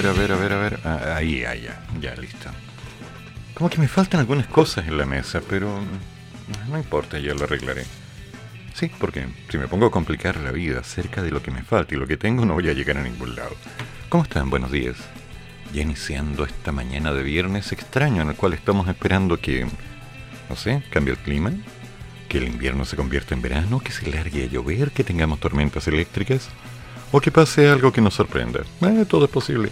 Ver, a ver, a ver, a ver. Ah, ahí, ahí, ya, ya, listo. Como que me faltan algunas cosas en la mesa, pero no importa, ya lo arreglaré. Sí, porque si me pongo a complicar la vida acerca de lo que me falta y lo que tengo, no voy a llegar a ningún lado. ¿Cómo están? Buenos días. Ya iniciando esta mañana de viernes extraño en el cual estamos esperando que, no sé, cambie el clima, que el invierno se convierta en verano, que se largue a llover, que tengamos tormentas eléctricas, o que pase algo que nos sorprenda. Eh, todo es posible.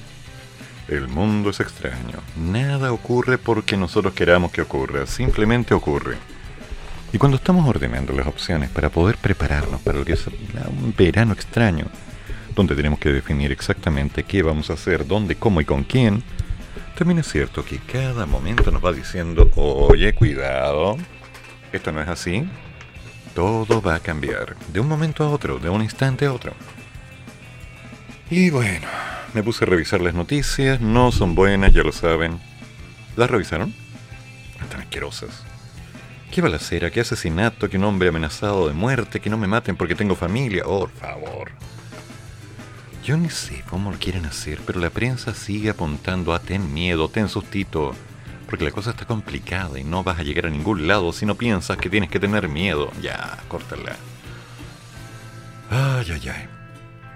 El mundo es extraño. Nada ocurre porque nosotros queramos que ocurra, simplemente ocurre. Y cuando estamos ordenando las opciones para poder prepararnos para lo que es un verano extraño, donde tenemos que definir exactamente qué vamos a hacer, dónde, cómo y con quién, también es cierto que cada momento nos va diciendo, oye, cuidado, esto no es así, todo va a cambiar, de un momento a otro, de un instante a otro. Y bueno, me puse a revisar las noticias, no son buenas, ya lo saben. ¿Las revisaron? Están asquerosas. ¿Qué balacera? ¿Qué asesinato? ¿Qué un hombre amenazado de muerte? ¿Que no me maten porque tengo familia? Oh, por favor. Yo ni sé cómo lo quieren hacer, pero la prensa sigue apuntando a ten miedo, ten sustito. Porque la cosa está complicada y no vas a llegar a ningún lado si no piensas que tienes que tener miedo. Ya, córtala. Ay, ay, ay.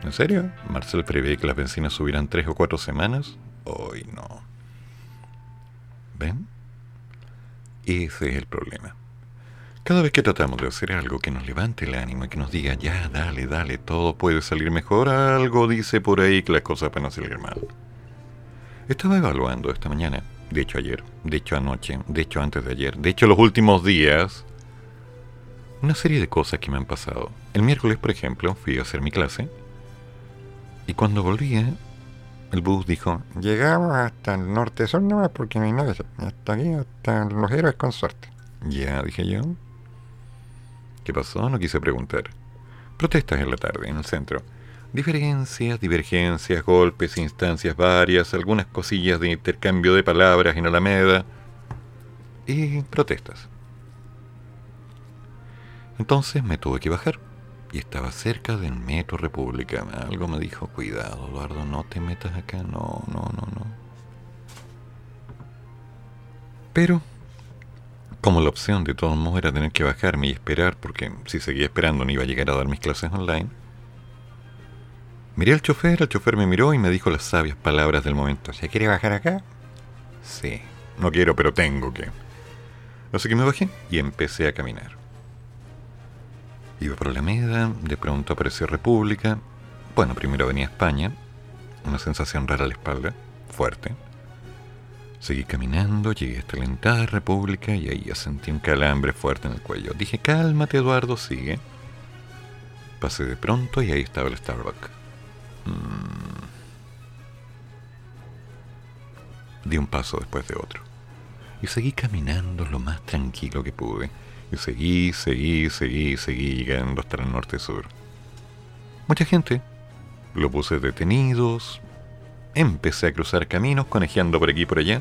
¿En serio? ¿Marcel prevé que las bencinas subirán tres o cuatro semanas? Hoy no. ¿Ven? Ese es el problema. Cada vez que tratamos de hacer algo que nos levante el ánimo y que nos diga, ya, dale, dale, todo puede salir mejor, algo dice por ahí que las cosas van a salir mal. Estaba evaluando esta mañana, de hecho ayer, de hecho anoche, de hecho antes de ayer, de hecho los últimos días, una serie de cosas que me han pasado. El miércoles, por ejemplo, fui a hacer mi clase y cuando volvía, el bus dijo, llegamos hasta el norte sur nomás porque no hay nada. Hasta aquí, hasta los héroes con suerte. Ya, dije yo. ¿Qué pasó? No quise preguntar. Protestas en la tarde, en el centro. Diferencias, divergencias, golpes, instancias varias, algunas cosillas de intercambio de palabras en Alameda. Y protestas. Entonces me tuve que bajar y estaba cerca del Metro República. Algo me dijo, cuidado, Eduardo, no te metas acá, no, no, no, no. Pero, como la opción de todos modos era tener que bajarme y esperar, porque si seguía esperando no iba a llegar a dar mis clases online, miré al chofer, el chofer me miró y me dijo las sabias palabras del momento. ¿Se quiere bajar acá? Sí, no quiero, pero tengo que. Así que me bajé y empecé a caminar. Iba por la Alameda, de pronto apareció República. Bueno, primero venía España, una sensación rara a la espalda, fuerte. Seguí caminando, llegué hasta la entrada República y ahí ya sentí un calambre fuerte en el cuello. Dije, cálmate Eduardo, sigue. Pasé de pronto y ahí estaba el Starbucks. Mm. Di un paso después de otro. Y seguí caminando lo más tranquilo que pude y seguí, seguí, seguí, seguí llegando hasta el norte-sur. Mucha gente. Lo puse detenidos. Empecé a cruzar caminos, conejeando por aquí y por allá.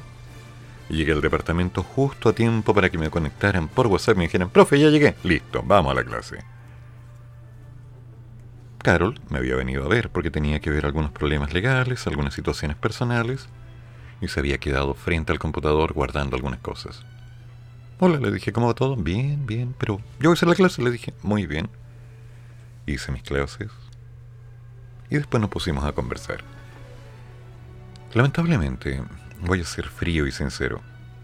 Llegué al departamento justo a tiempo para que me conectaran por WhatsApp y me dijeran, profe, ya llegué. Listo, vamos a la clase. Carol me había venido a ver porque tenía que ver algunos problemas legales, algunas situaciones personales, y se había quedado frente al computador guardando algunas cosas. Hola, le dije, ¿cómo va todo? Bien, bien, pero yo hacer la clase, le dije, muy bien. Hice mis clases y después nos pusimos a conversar. Lamentablemente, voy a ser frío y sincero.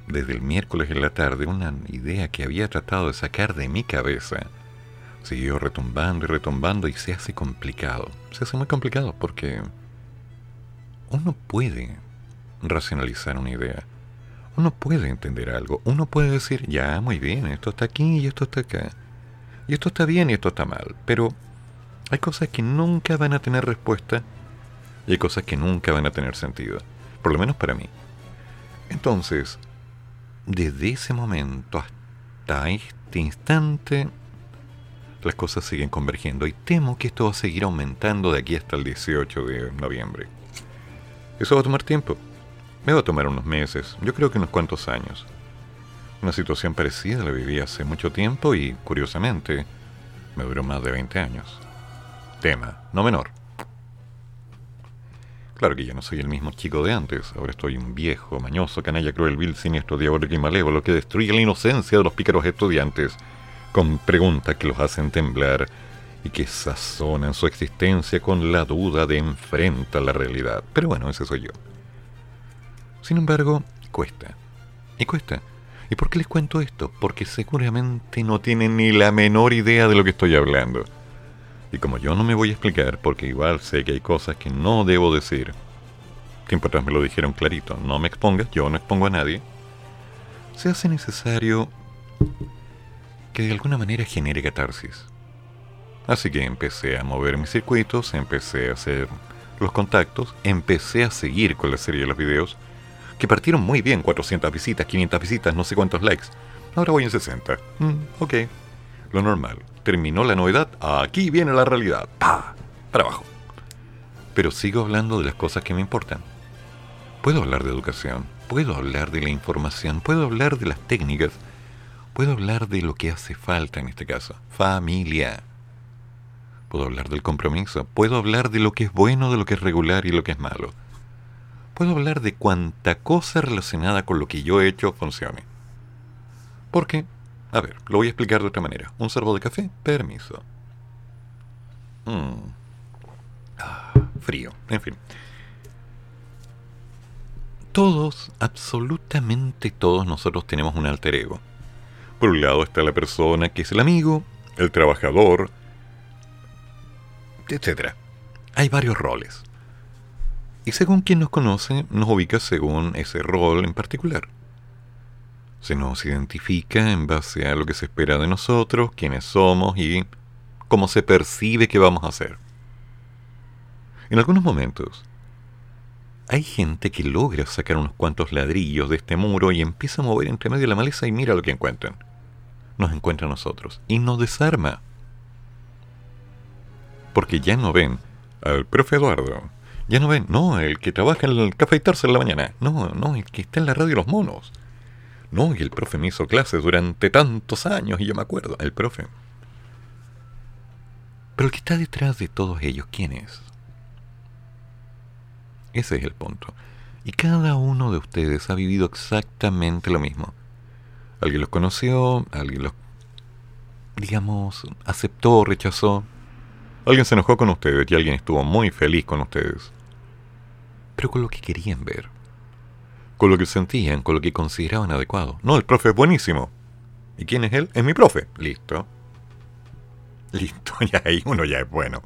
Desde el miércoles en la tarde, una idea que había tratado de sacar de mi cabeza siguió retumbando y retumbando y se hace complicado. Se hace muy complicado porque uno puede racionalizar una idea uno puede entender algo, uno puede decir, ya, muy bien, esto está aquí y esto está acá, y esto está bien y esto está mal, pero hay cosas que nunca van a tener respuesta Y hay cosas que nunca van a tener sentido. Por lo menos para mí. Entonces, desde ese momento hasta este instante, las cosas siguen convergiendo y temo que esto va a seguir aumentando de aquí hasta el 18 de noviembre. Eso va a tomar tiempo. Me va a tomar unos meses, yo creo que unos cuantos años. Una situación parecida la viví hace mucho tiempo y, curiosamente, me duró más de 20 años. Tema, no menor. Claro que ya no soy el mismo chico de antes, ahora estoy un viejo, mañoso, canalla, cruel, vil, siniestro, diabólico y malévolo que destruye la inocencia de los pícaros estudiantes con preguntas que los hacen temblar y que sazonan su existencia con la duda de enfrentar la realidad. Pero bueno, ese soy yo. Sin embargo, cuesta. Y cuesta. ¿Y por qué les cuento esto? Porque seguramente no tienen ni la menor idea de lo que estoy hablando. Y como yo no me voy a explicar, porque igual sé que hay cosas que no debo decir, tiempo atrás me lo dijeron clarito, no me expongas, yo no expongo a nadie, se hace necesario que de alguna manera genere catarsis. Así que empecé a mover mis circuitos, empecé a hacer los contactos, empecé a seguir con la serie de los videos, que partieron muy bien, 400 visitas, 500 visitas, no sé cuántos likes. Ahora voy en 60. Mm, ok, lo normal. Terminó la novedad, aquí viene la realidad. ¡Pah! Para abajo. Pero sigo hablando de las cosas que me importan. Puedo hablar de educación, puedo hablar de la información, puedo hablar de las técnicas, Puedo hablar de lo que hace falta en este caso, familia. Puedo hablar del compromiso, puedo hablar de lo que es bueno, de lo que es regular y lo que es malo. Puedo hablar de cuánta cosa relacionada con lo que yo he hecho funcione. Porque, a ver, lo voy a explicar de otra manera. Un sorbo de café, permiso. Mm. Ah, frío, en fin. Todos, absolutamente todos nosotros tenemos un alter ego. Por un lado está la persona que es el amigo, el trabajador, etc. Hay varios roles. Y según quien nos conoce, nos ubica según ese rol en particular. Se nos identifica en base a lo que se espera de nosotros, quiénes somos y cómo se percibe que vamos a hacer. En algunos momentos, hay gente que logra sacar unos cuantos ladrillos de este muro y empieza a mover entre medio de la maleza y mira lo que encuentran nos encuentra a nosotros y nos desarma. Porque ya no ven al profe Eduardo, ya no ven, no, el que trabaja en el cafeitarse en la mañana, no, no, el que está en la radio Los Monos. No, y el profe me hizo clases durante tantos años y yo me acuerdo, el profe. Pero el que está detrás de todos ellos, ¿quién es? Ese es el punto. Y cada uno de ustedes ha vivido exactamente lo mismo. Alguien los conoció, alguien los, digamos, aceptó, rechazó. Alguien se enojó con ustedes y alguien estuvo muy feliz con ustedes. Pero con lo que querían ver. Con lo que sentían, con lo que consideraban adecuado. No, el profe es buenísimo. ¿Y quién es él? Es mi profe. Listo. Listo, ya ahí uno ya es bueno.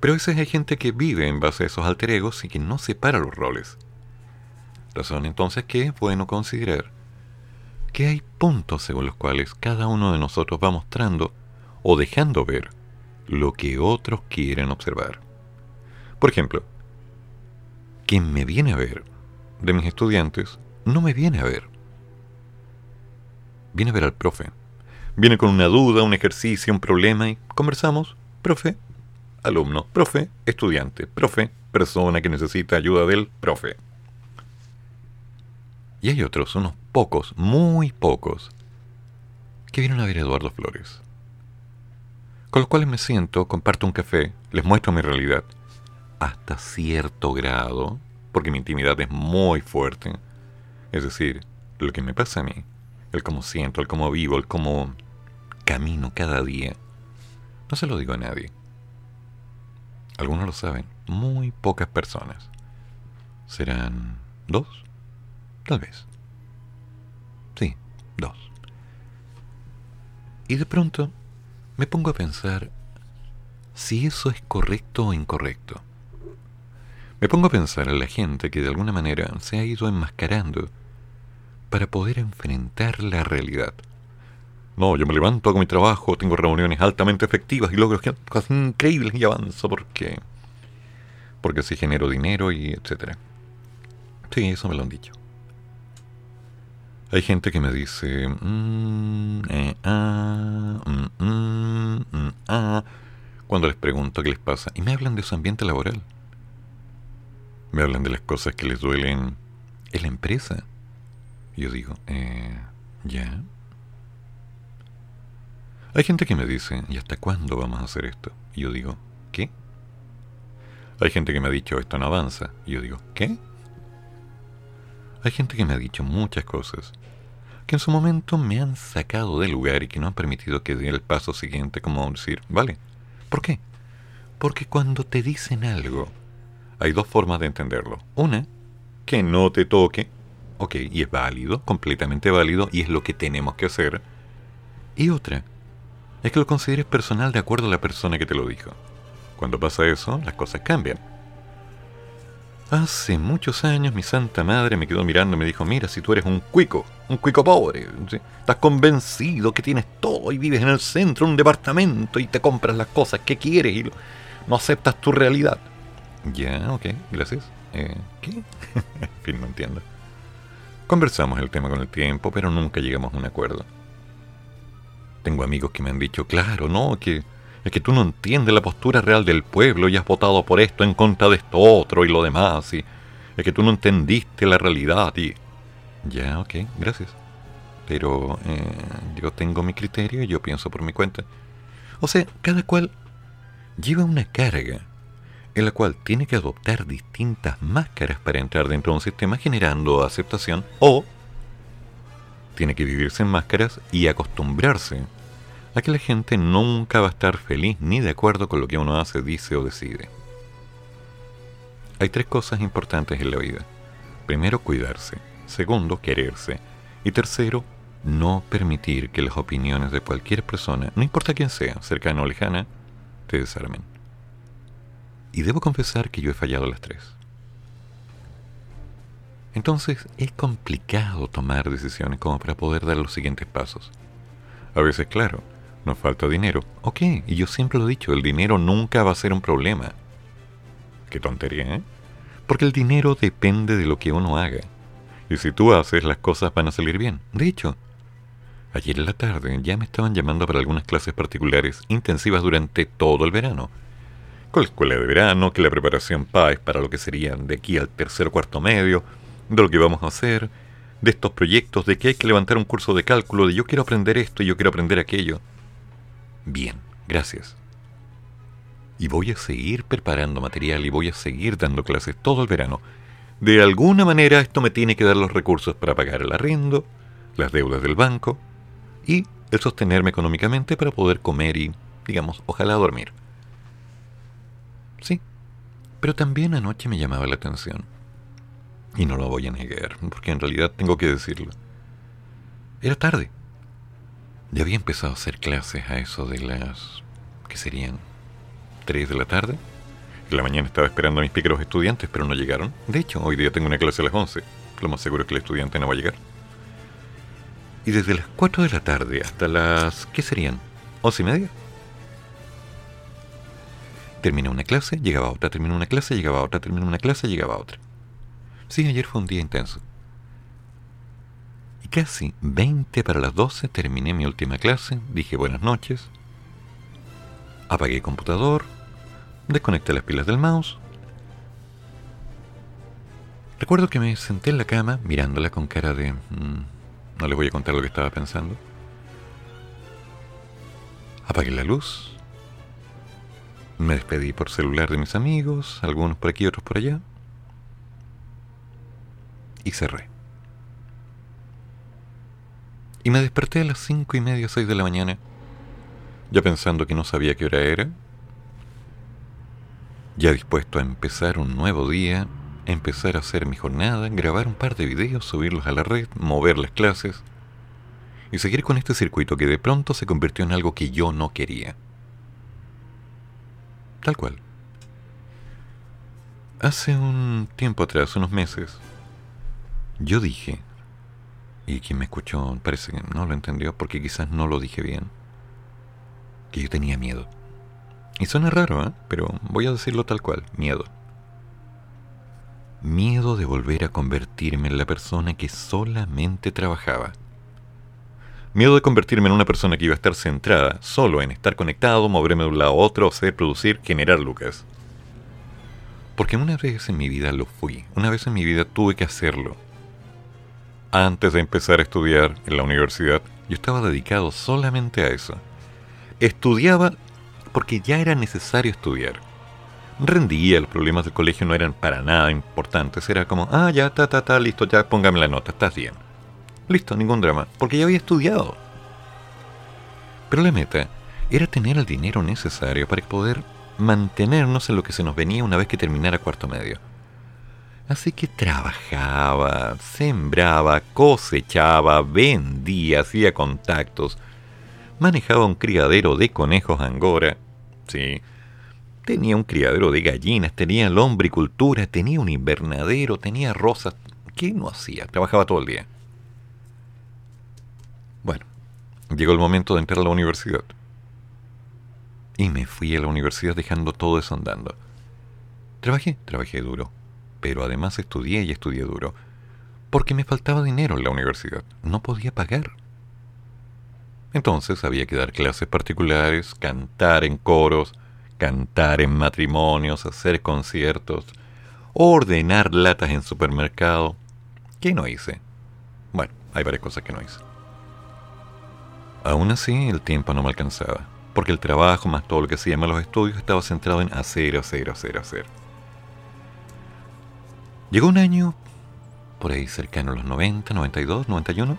Pero a veces hay gente que vive en base a esos alter egos y que no separa los roles. Razón entonces que es bueno considerar que hay puntos según los cuales cada uno de nosotros va mostrando o dejando ver lo que otros quieren observar. Por ejemplo, quien me viene a ver de mis estudiantes no me viene a ver. Viene a ver al profe. Viene con una duda, un ejercicio, un problema y conversamos. Profe, alumno, profe, estudiante, profe, persona que necesita ayuda del profe. Y hay otros, unos pocos, muy pocos, que vienen a ver a Eduardo Flores. Con los cuales me siento, comparto un café, les muestro mi realidad, hasta cierto grado, porque mi intimidad es muy fuerte. Es decir, lo que me pasa a mí, el cómo siento, el cómo vivo, el cómo camino cada día, no se lo digo a nadie. Algunos lo saben, muy pocas personas. ¿Serán dos? Tal vez. Sí, dos. Y de pronto me pongo a pensar si eso es correcto o incorrecto. Me pongo a pensar en la gente que de alguna manera se ha ido enmascarando para poder enfrentar la realidad. No, yo me levanto, hago mi trabajo, tengo reuniones altamente efectivas y logro cosas increíbles y avanzo porque... porque así genero dinero y etcétera. Sí, eso me lo han dicho. Hay gente que me dice, mm, eh, ah, mm, mm, ah, cuando les pregunto qué les pasa, y me hablan de su ambiente laboral. Me hablan de las cosas que les duelen en la empresa. Yo digo, eh, ¿ya? Hay gente que me dice, ¿y hasta cuándo vamos a hacer esto? Y yo digo, ¿qué? Hay gente que me ha dicho, esto no avanza. Y yo digo, ¿qué? Hay gente que me ha dicho muchas cosas que en su momento me han sacado del lugar y que no han permitido que dé el paso siguiente como decir, vale. ¿Por qué? Porque cuando te dicen algo, hay dos formas de entenderlo. Una, que no te toque, ok, y es válido, completamente válido, y es lo que tenemos que hacer. Y otra, es que lo consideres personal de acuerdo a la persona que te lo dijo. Cuando pasa eso, las cosas cambian. Hace muchos años mi santa madre me quedó mirando y me dijo, mira, si tú eres un cuico, un cuico pobre, estás convencido que tienes todo y vives en el centro de un departamento y te compras las cosas que quieres y no aceptas tu realidad. Ya, ok, gracias. Eh, ¿Qué? en fin, no entiendo. Conversamos el tema con el tiempo, pero nunca llegamos a un acuerdo. Tengo amigos que me han dicho, claro, no, que es que tú no entiendes la postura real del pueblo y has votado por esto en contra de esto otro y lo demás. Y es que tú no entendiste la realidad y... Ya, ok, gracias. Pero eh, yo tengo mi criterio y yo pienso por mi cuenta. O sea, cada cual lleva una carga en la cual tiene que adoptar distintas máscaras para entrar dentro de un sistema generando aceptación o tiene que vivirse en máscaras y acostumbrarse a que la gente nunca va a estar feliz ni de acuerdo con lo que uno hace, dice o decide. Hay tres cosas importantes en la vida. Primero, cuidarse. Segundo, quererse. Y tercero, no permitir que las opiniones de cualquier persona, no importa quién sea, cercana o lejana, te desarmen. Y debo confesar que yo he fallado las tres. Entonces es complicado tomar decisiones como para poder dar los siguientes pasos. A veces, claro, nos falta dinero. Ok, y yo siempre lo he dicho, el dinero nunca va a ser un problema. Qué tontería, ¿eh? Porque el dinero depende de lo que uno haga. Y si tú haces, las cosas van a salir bien. De hecho, ayer en la tarde ya me estaban llamando para algunas clases particulares intensivas durante todo el verano. Con la escuela de verano, que la preparación PAES para lo que serían de aquí al tercer o cuarto medio, de lo que vamos a hacer, de estos proyectos, de que hay que levantar un curso de cálculo, de yo quiero aprender esto y yo quiero aprender aquello. Bien, gracias. Y voy a seguir preparando material y voy a seguir dando clases todo el verano. De alguna manera esto me tiene que dar los recursos para pagar el arriendo, las deudas del banco y el sostenerme económicamente para poder comer y, digamos, ojalá dormir. Sí, pero también anoche me llamaba la atención. Y no lo voy a negar, porque en realidad tengo que decirlo. Era tarde. Ya había empezado a hacer clases a eso de las... ¿qué serían? ¿3 de la tarde? En la mañana estaba esperando a mis pícaros estudiantes, pero no llegaron. De hecho, hoy día tengo una clase a las 11. Lo más seguro es que el estudiante no va a llegar. Y desde las 4 de la tarde hasta las... ¿qué serían? ¿11 y media? Terminé una clase, llegaba otra, terminé una clase, llegaba otra, terminé una clase, llegaba otra. Sí, ayer fue un día intenso casi 20 para las 12 terminé mi última clase, dije buenas noches, apagué el computador, desconecté las pilas del mouse. Recuerdo que me senté en la cama mirándola con cara de... Mm, no les voy a contar lo que estaba pensando. Apagué la luz. Me despedí por celular de mis amigos, algunos por aquí, otros por allá. Y cerré. Y me desperté a las cinco y media, seis de la mañana, ya pensando que no sabía qué hora era, ya dispuesto a empezar un nuevo día, empezar a hacer mi jornada, grabar un par de videos, subirlos a la red, mover las clases y seguir con este circuito que de pronto se convirtió en algo que yo no quería. Tal cual. Hace un tiempo atrás, unos meses, yo dije, y quien me escuchó parece que no lo entendió porque quizás no lo dije bien. Que yo tenía miedo. Y suena raro, ¿eh? Pero voy a decirlo tal cual, miedo. Miedo de volver a convertirme en la persona que solamente trabajaba. Miedo de convertirme en una persona que iba a estar centrada solo en estar conectado, moverme de un lado a otro, hacer, producir, generar lucas. Porque una vez en mi vida lo fui, una vez en mi vida tuve que hacerlo. Antes de empezar a estudiar en la universidad, yo estaba dedicado solamente a eso. Estudiaba porque ya era necesario estudiar. Rendía, los problemas del colegio no eran para nada importantes, era como, ah, ya, ta, ta, ta, listo, ya, póngame la nota, estás bien. Listo, ningún drama, porque ya había estudiado. Pero la meta era tener el dinero necesario para poder mantenernos en lo que se nos venía una vez que terminara cuarto medio. Así que trabajaba, sembraba, cosechaba, vendía, hacía contactos, manejaba un criadero de conejos angora, sí, tenía un criadero de gallinas, tenía lombricultura, tenía un invernadero, tenía rosas. ¿Qué no hacía? Trabajaba todo el día. Bueno, llegó el momento de entrar a la universidad. Y me fui a la universidad dejando todo eso andando. Trabajé, trabajé duro, pero además estudié y estudié duro, porque me faltaba dinero en la universidad, no podía pagar. Entonces había que dar clases particulares, cantar en coros, cantar en matrimonios, hacer conciertos, ordenar latas en supermercado. ¿Qué no hice? Bueno, hay varias cosas que no hice. Aún así, el tiempo no me alcanzaba, porque el trabajo más todo lo que hacía más los estudios estaba centrado en hacer, hacer, hacer, hacer. Llegó un año, por ahí cercano a los 90, 92, 91,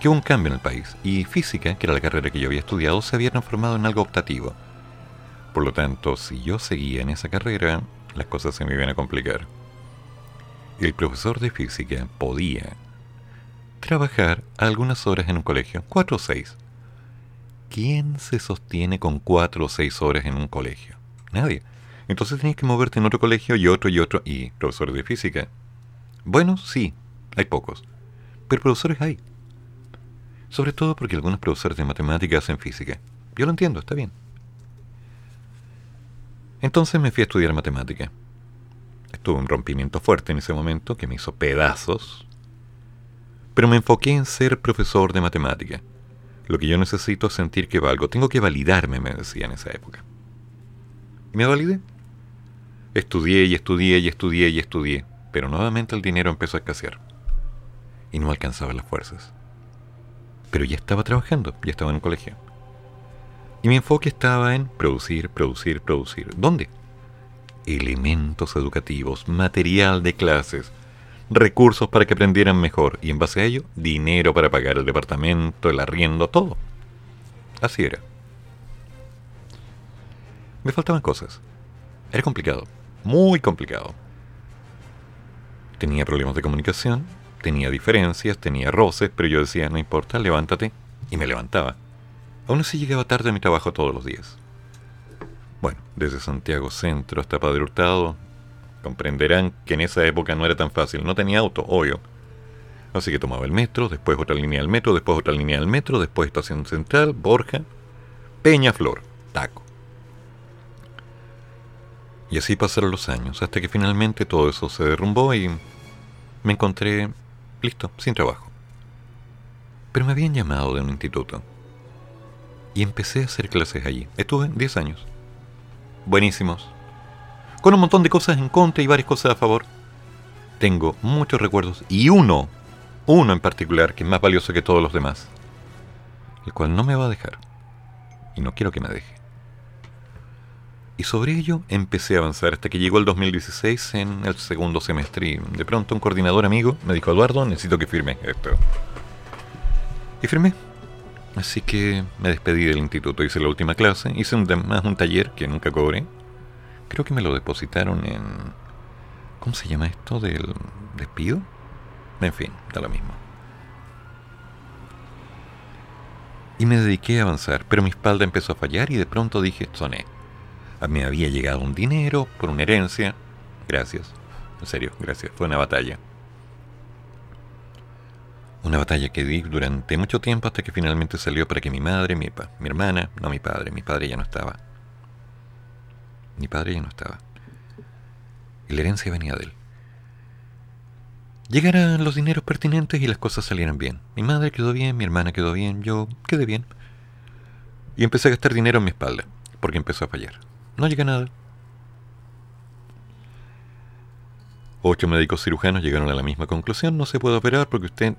que hubo un cambio en el país, y física, que era la carrera que yo había estudiado, se había transformado en algo optativo. Por lo tanto, si yo seguía en esa carrera, las cosas se me iban a complicar. El profesor de física podía trabajar algunas horas en un colegio, cuatro o seis. ¿Quién se sostiene con cuatro o seis horas en un colegio? Nadie. Entonces tenías que moverte en otro colegio y otro y otro. ¿Y profesores de física? Bueno, sí, hay pocos. Pero profesores hay. Sobre todo porque algunos profesores de matemáticas hacen física. Yo lo entiendo, está bien. Entonces me fui a estudiar matemática. Estuve un rompimiento fuerte en ese momento que me hizo pedazos pero me enfoqué en ser profesor de matemática. Lo que yo necesito es sentir que valgo. Tengo que validarme, me decía en esa época. Y me validé. Estudié y estudié y estudié y estudié, pero nuevamente el dinero empezó a escasear. Y no alcanzaba las fuerzas. Pero ya estaba trabajando, ya estaba en el colegio. Y mi enfoque estaba en producir, producir, producir. ¿Dónde? Elementos educativos, material de clases, recursos para que aprendieran mejor y en base a ello, dinero para pagar el departamento, el arriendo, todo. Así era. Me faltaban cosas. Era complicado, muy complicado. Tenía problemas de comunicación, tenía diferencias, tenía roces, pero yo decía, no importa, levántate, y me levantaba. Aún así llegaba tarde a mi trabajo todos los días. Bueno, desde Santiago Centro hasta Padre Hurtado, Comprenderán que en esa época no era tan fácil, no tenía auto, obvio. Así que tomaba el metro, después otra línea del metro, después otra línea del metro, después estación central, Borja, Peña Flor, Taco. Y así pasaron los años, hasta que finalmente todo eso se derrumbó y me encontré listo, sin trabajo. Pero me habían llamado de un instituto. Y empecé a hacer clases allí. Estuve 10 años. Buenísimos, con un montón de cosas en contra y varias cosas a favor. Tengo muchos recuerdos y uno, uno en particular, que es más valioso que todos los demás, el cual no me va a dejar y no quiero que me deje. Y sobre ello empecé a avanzar hasta que llegó el 2016 en el segundo semestre y de pronto un coordinador amigo me dijo, Eduardo, necesito que firme esto. Y firmé. Así que me despedí del instituto, hice la última clase, hice un, un taller que nunca cobré, Creo que me lo depositaron en... ¿Cómo se llama esto? ¿Del despido? En fin, da lo mismo. Y me dediqué a avanzar, pero mi espalda empezó a fallar y de pronto dije, soné. Me había llegado un dinero por una herencia. Gracias. En serio, gracias. Fue una batalla. Una batalla que di durante mucho tiempo hasta que finalmente salió para que mi madre, mi, mi hermana, no mi padre, mi padre ya no estaba, mi padre ya no estaba. Y la herencia venía de él. Llegaran los dineros pertinentes y las cosas salieran bien. Mi madre quedó bien, mi hermana quedó bien, yo quedé bien. Y empecé a gastar dinero en mi espalda, porque empezó a fallar. No llega nada. Ocho médicos cirujanos llegaron a la misma conclusión, no se puede operar porque usted,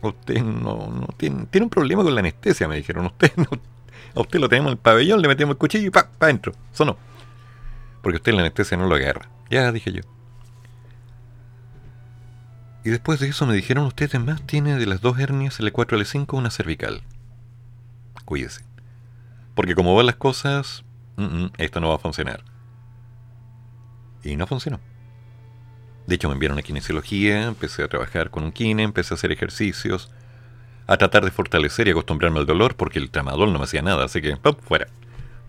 usted no, tiene un problema con la anestesia, me dijeron. Usted a usted lo tenemos en el pabellón, le metemos el cuchillo y pa, pa adentro. Sonó. Porque usted la anestesia no lo agarra. Ya dije yo. Y después de eso me dijeron, usted además tiene de las dos hernias L4 L5 una cervical. Cuídese. Porque como van las cosas, esto no va a funcionar. Y no funcionó. De hecho, me enviaron a kinesiología, empecé a trabajar con un kine, empecé a hacer ejercicios, a tratar de fortalecer y acostumbrarme al dolor, porque el tramadol no me hacía nada, así que, ¡pum! fuera.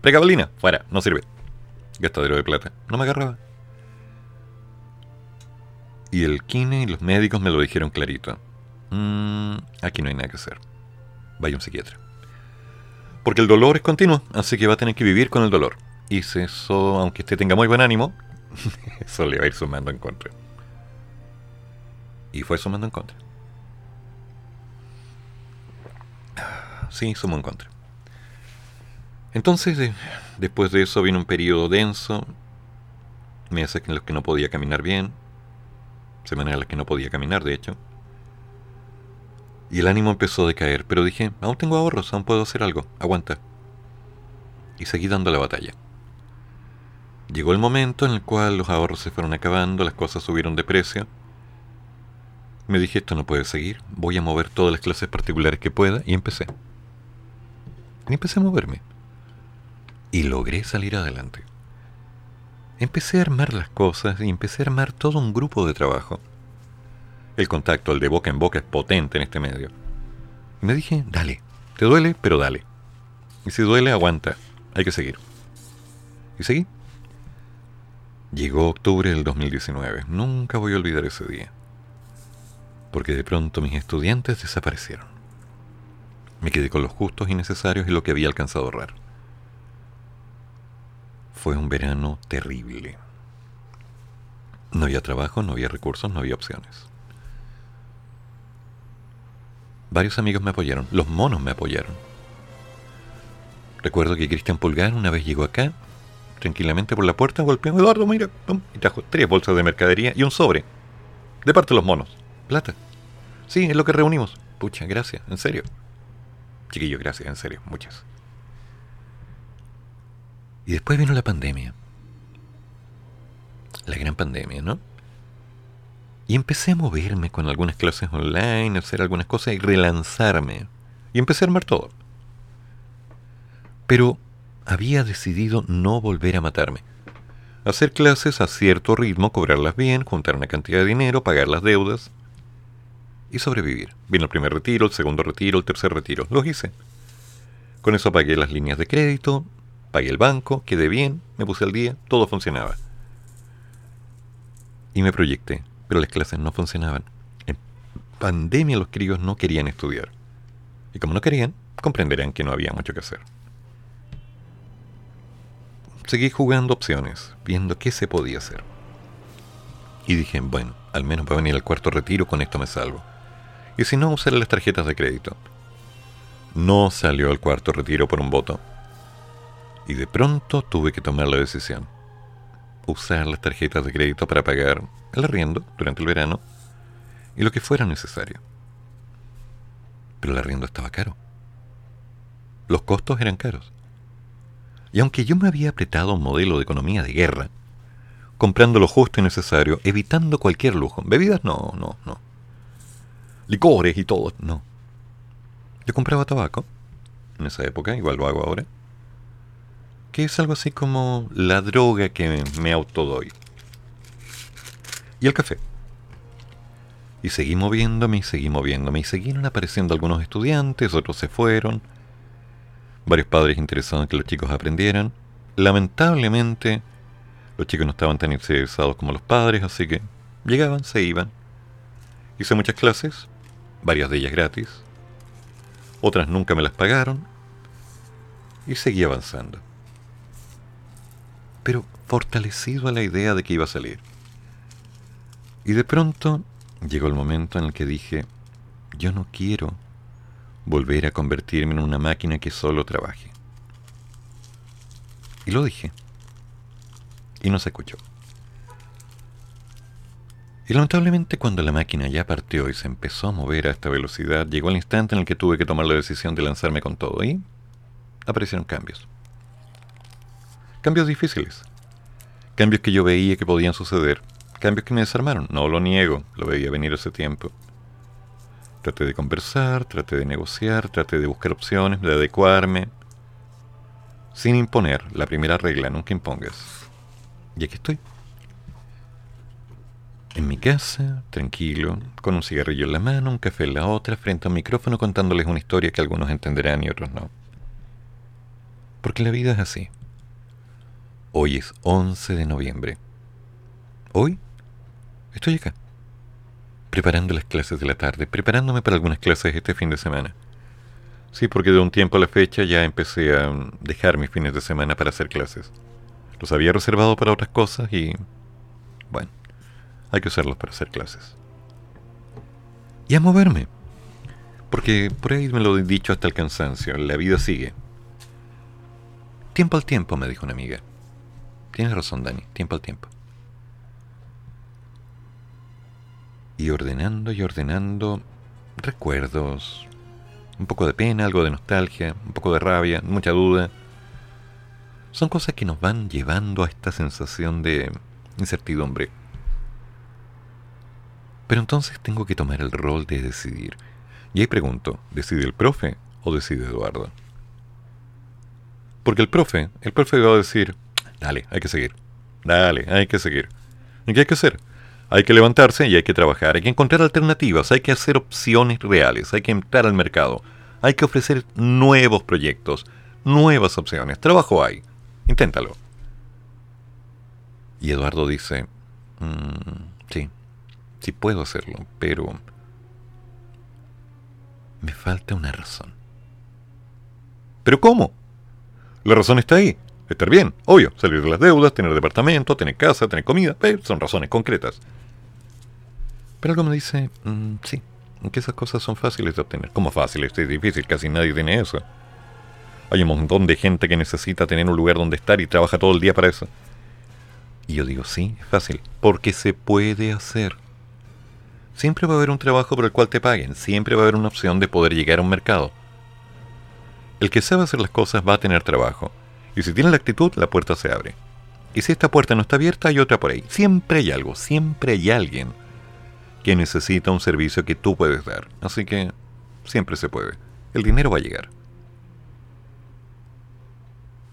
Pregabalina, fuera, no sirve. Gastadero de plata, no me agarraba. Y el kine y los médicos me lo dijeron clarito. Mm, aquí no hay nada que hacer. Vaya un psiquiatra. Porque el dolor es continuo, así que va a tener que vivir con el dolor. Y eso, aunque usted tenga muy buen ánimo, eso le va a ir sumando en contra. Y fue sumando en contra. Sí, sumó en contra. Entonces, después de eso vino un periodo denso, meses en los que no podía caminar bien, semanas en las que no podía caminar, de hecho. Y el ánimo empezó a decaer, pero dije, aún tengo ahorros, aún puedo hacer algo, aguanta. Y seguí dando la batalla. Llegó el momento en el cual los ahorros se fueron acabando, las cosas subieron de precio. Me dije, esto no puede seguir, voy a mover todas las clases particulares que pueda, y empecé. Y empecé a moverme. Y logré salir adelante empecé a armar las cosas y empecé a armar todo un grupo de trabajo. El contacto, el de boca en boca, es potente en este medio. Y me dije, dale, te duele, pero dale. Y si duele, aguanta, hay que seguir. Y seguí. Llegó octubre del 2019, nunca voy a olvidar ese día. Porque de pronto mis estudiantes desaparecieron. Me quedé con los justos y necesarios y lo que había alcanzado a ahorrar. Fue un verano terrible. No había trabajo, no había recursos, no había opciones. Varios amigos me apoyaron, los monos me apoyaron. Recuerdo que Cristian Pulgar una vez llegó acá, tranquilamente por la puerta, golpeó, Eduardo, mira, y trajo tres bolsas de mercadería y un sobre. De parte de los monos. Plata. Sí, es lo que reunimos. Pucha, gracias, en serio. Chiquillo, gracias, en serio, muchas. Y después vino la pandemia. La gran pandemia, ¿no? Y empecé a moverme con algunas clases online, hacer algunas cosas y relanzarme. Y empecé a armar todo. Pero había decidido no volver a matarme. Hacer clases a cierto ritmo, cobrarlas bien, juntar una cantidad de dinero, pagar las deudas y sobrevivir. Vino el primer retiro, el segundo retiro, el tercer retiro. Los hice. Con eso pagué las líneas de crédito, Pagué el banco, quedé bien, me puse al día, todo funcionaba. Y me proyecté, pero las clases no funcionaban. En pandemia los críos no querían estudiar. Y como no querían, comprenderán que no había mucho que hacer. Seguí jugando opciones, viendo qué se podía hacer. Y dije, bueno, al menos para venir al cuarto retiro, con esto me salvo. Y si no, usaré las tarjetas de crédito. No salió al cuarto retiro por un voto. Y de pronto tuve que tomar la decisión. Usar las tarjetas de crédito para pagar el arriendo durante el verano y lo que fuera necesario. Pero el arriendo estaba caro. Los costos eran caros. Y aunque yo me había apretado un modelo de economía de guerra, comprando lo justo y necesario, evitando cualquier lujo, bebidas no, no, no. Licores y todo, no. Yo compraba tabaco en esa época, igual lo hago ahora que es algo así como la droga que me autodoy. Y el café. Y seguí moviéndome y seguí moviéndome y seguieron apareciendo algunos estudiantes, otros se fueron. Varios padres interesados en que los chicos aprendieran. Lamentablemente, los chicos no estaban tan interesados como los padres, así que llegaban, se iban. Hice muchas clases, varias de ellas gratis. Otras nunca me las pagaron. Y seguí avanzando pero fortalecido a la idea de que iba a salir. Y de pronto llegó el momento en el que dije, yo no quiero volver a convertirme en una máquina que solo trabaje. Y lo dije. Y no se escuchó. Y lamentablemente cuando la máquina ya partió y se empezó a mover a esta velocidad, llegó el instante en el que tuve que tomar la decisión de lanzarme con todo y aparecieron cambios. Cambios difíciles. Cambios que yo veía que podían suceder. Cambios que me desarmaron. No lo niego, lo veía venir hace tiempo. Traté de conversar, traté de negociar, traté de buscar opciones, de adecuarme. Sin imponer. La primera regla, nunca impongas. Y aquí estoy en mi casa, tranquilo, con un cigarrillo en la mano, un café en la otra, frente a un micrófono contándoles una historia que algunos entenderán y otros no. Porque la vida es así. Hoy es 11 de noviembre. Hoy estoy acá, preparando las clases de la tarde, preparándome para algunas clases este fin de semana. Sí, porque de un tiempo a la fecha ya empecé a dejar mis fines de semana para hacer clases. Los había reservado para otras cosas y... bueno hay que usarlos para hacer clases. Y a moverme. Porque por ahí me lo he dicho hasta el cansancio, la vida sigue. Tiempo al tiempo, me dijo una amiga. Tienes razón, Dani, tiempo al tiempo. Y ordenando y ordenando recuerdos, un poco de pena, algo de nostalgia, un poco de rabia, mucha duda. Son cosas que nos van llevando a esta sensación de incertidumbre. Pero entonces tengo que tomar el rol de decidir. Y ahí pregunto, ¿decide el profe o decide Eduardo? Porque el profe, el profe va a decir, dale, hay que seguir, dale, hay que seguir. ¿Y qué hay que hacer? Hay que levantarse y hay que trabajar, hay que encontrar alternativas, hay que hacer opciones reales, hay que entrar al mercado, hay que ofrecer nuevos proyectos, nuevas opciones. Trabajo hay, inténtalo. Y Eduardo dice, mm, sí, Sí puedo hacerlo, pero me falta una razón. ¿Pero cómo? La razón está ahí. Estar bien, obvio, salir de las deudas, tener departamento, tener casa, tener comida, eh, son razones concretas. Pero algo me dice, mm, sí, que esas cosas son fáciles de obtener. ¿Cómo fáciles? Es difícil, casi nadie tiene eso. Hay un montón de gente que necesita tener un lugar donde estar y trabaja todo el día para eso. Y yo digo, sí, es fácil, porque se puede hacer. Siempre va a haber un trabajo por el cual te paguen, siempre va a haber una opción de poder llegar a un mercado. El que sabe hacer las cosas va a tener trabajo, y si tiene la actitud, la puerta se abre. Y si esta puerta no está abierta, hay otra por ahí. Siempre hay algo, siempre hay alguien que necesita un servicio que tú puedes dar. Así que siempre se puede. El dinero va a llegar.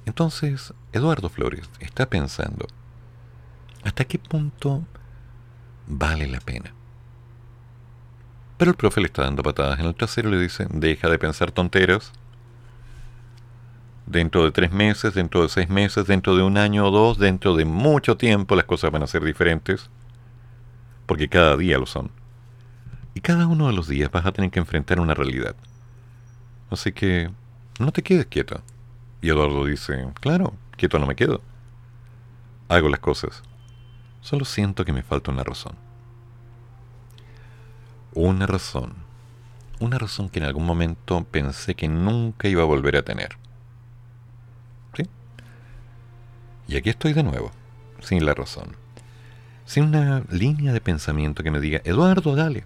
Entonces, Eduardo Flores está pensando, ¿hasta qué punto vale la pena? Pero el profe le está dando patadas en el trasero y le dice, deja de pensar tonteros. Dentro de tres meses, dentro de seis meses, dentro de un año o dos, dentro de mucho tiempo las cosas van a ser diferentes. Porque cada día lo son. Y cada uno de los días vas a tener que enfrentar una realidad. Así que no te quedes quieto. Y Eduardo dice, claro, quieto no me quedo. Hago las cosas. Solo siento que me falta una razón una razón, una razón que en algún momento pensé que nunca iba a volver a tener. ¿Sí? Y aquí estoy de nuevo, sin la razón, sin una línea de pensamiento que me diga, Eduardo, dale,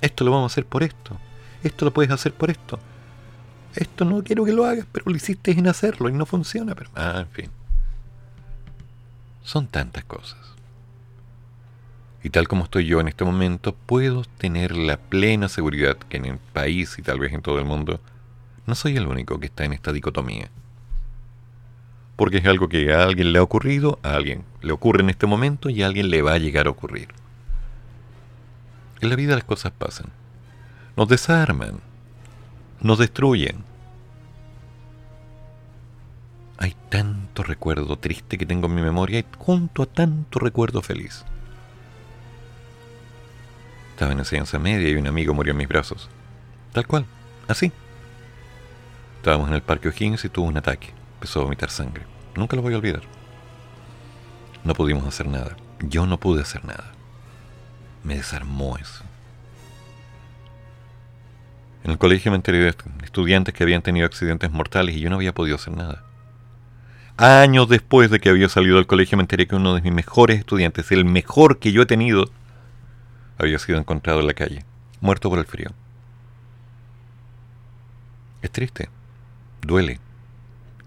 esto lo vamos a hacer por esto, esto lo puedes hacer por esto, esto no quiero que lo hagas, pero lo hiciste en hacerlo y no funciona, pero... Ah, en fin. Son tantas cosas. Y tal como estoy yo en este momento, puedo tener la plena seguridad que en el país y tal vez en todo el mundo, no soy el único que está en esta dicotomía. Porque es algo que a alguien le ha ocurrido, a alguien le ocurre en este momento y a alguien le va a llegar a ocurrir. En la vida las cosas pasan. Nos desarman. Nos destruyen. Hay tanto recuerdo triste que tengo en mi memoria y junto a tanto recuerdo feliz. Estaba en enseñanza media y un amigo murió en mis brazos. Tal cual, así. Estábamos en el parque O'Higgins y tuvo un ataque. Empezó a vomitar sangre. Nunca lo voy a olvidar. No pudimos hacer nada. Yo no pude hacer nada. me desarmó eso. En el colegio me enteré de estudiantes que habían tenido accidentes mortales y yo no había podido hacer nada. Años después de que había salido del colegio me enteré que uno de mis mejores estudiantes, el mejor que yo he tenido, había sido encontrado en la calle, muerto por el frío. Es triste, duele,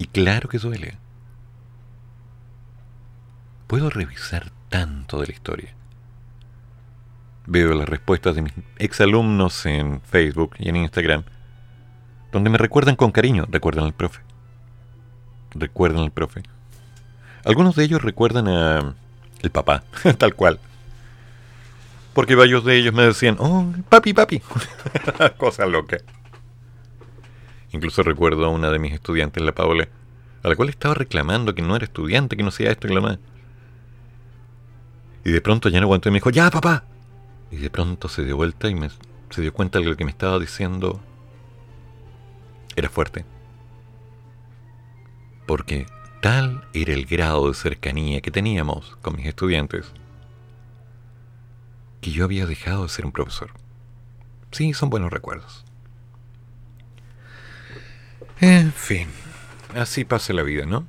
y claro que duele. Puedo revisar tanto de la historia. Veo las respuestas de mis exalumnos en Facebook y en Instagram, donde me recuerdan con cariño, recuerdan al profe. Recuerdan al profe. Algunos de ellos recuerdan a el papá, tal cual. Porque varios de ellos me decían, oh, papi, papi. Cosa loca. Incluso recuerdo a una de mis estudiantes, la Paula, a la cual estaba reclamando que no era estudiante, que no hacía esto y lo más. Y de pronto ya no aguantó y me dijo, ya, papá. Y de pronto se dio vuelta y me, se dio cuenta de que lo que me estaba diciendo era fuerte. Porque tal era el grado de cercanía que teníamos con mis estudiantes que yo había dejado de ser un profesor. Sí, son buenos recuerdos. En fin, así pasa la vida, ¿no?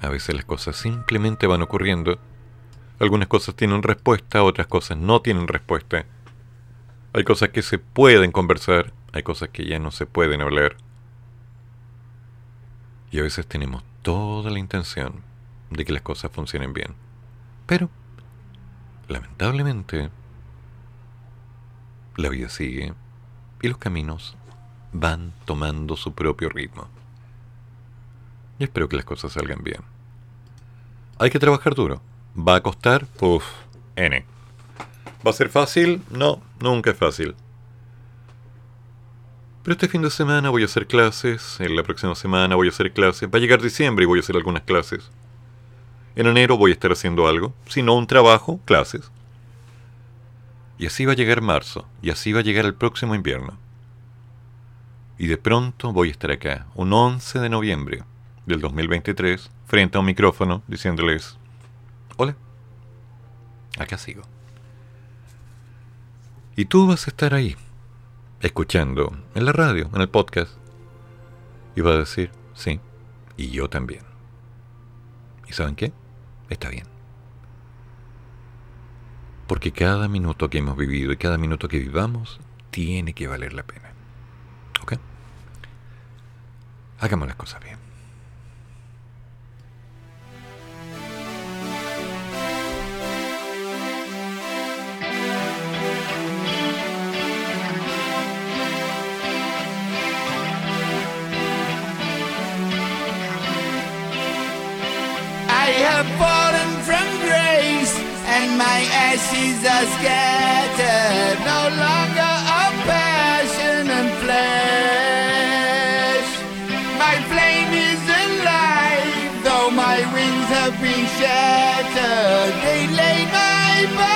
A veces las cosas simplemente van ocurriendo. Algunas cosas tienen respuesta, otras cosas no tienen respuesta. Hay cosas que se pueden conversar, hay cosas que ya no se pueden hablar. Y a veces tenemos toda la intención de que las cosas funcionen bien. Pero, lamentablemente, la vida sigue y los caminos van tomando su propio ritmo. Y espero que las cosas salgan bien. Hay que trabajar duro. ¿Va a costar? Uf, N. ¿Va a ser fácil? No, nunca es fácil. Pero este fin de semana voy a hacer clases, en la próxima semana voy a hacer clases, va a llegar diciembre y voy a hacer algunas clases. En enero voy a estar haciendo algo, si no un trabajo, clases. Y así va a llegar marzo, y así va a llegar el próximo invierno. Y de pronto voy a estar acá, un 11 de noviembre del 2023, frente a un micrófono diciéndoles, hola, acá sigo. Y tú vas a estar ahí, escuchando en la radio, en el podcast, y vas a decir, sí, y yo también. ¿Y saben qué? Está bien. Porque cada minuto que hemos vivido y cada minuto que vivamos tiene que valer la pena. ¿Ok? Hagamos las cosas bien. have fallen from grace, and my ashes are scattered. No longer Saturday late night.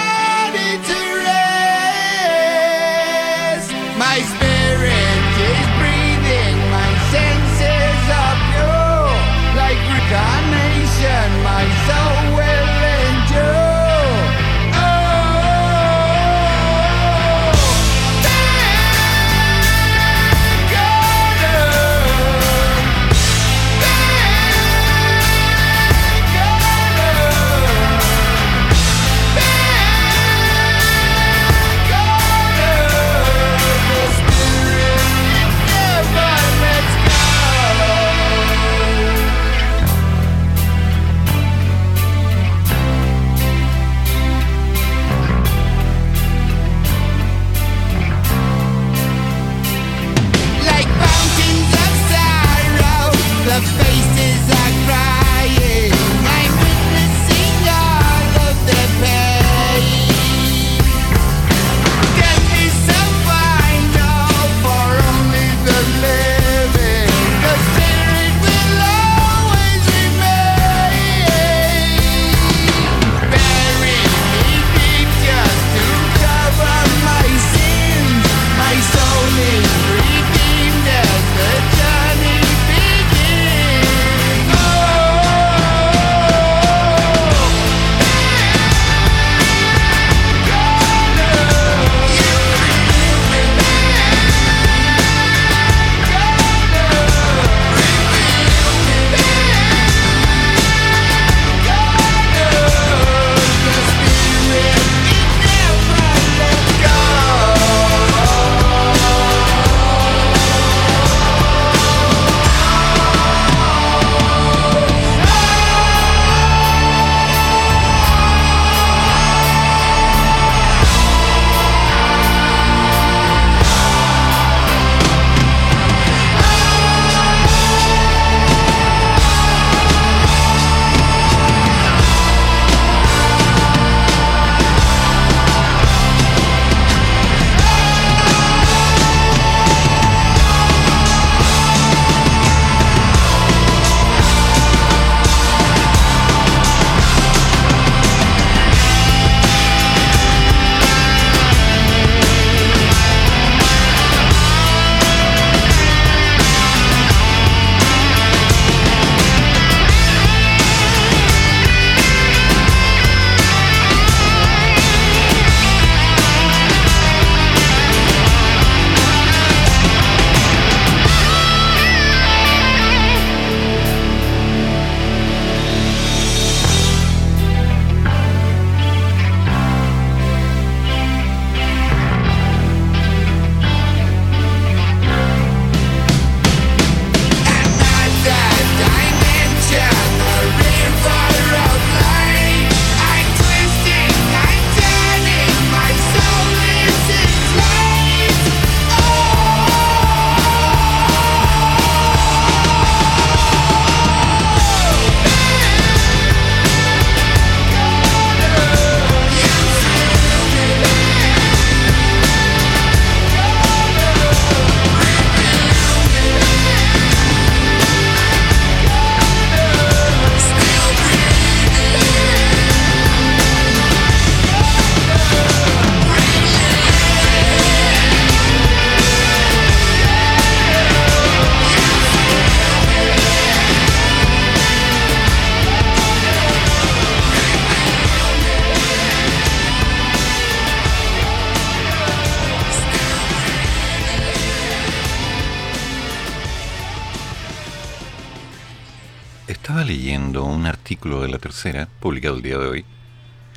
Artículo de la tercera, publicado el día de hoy,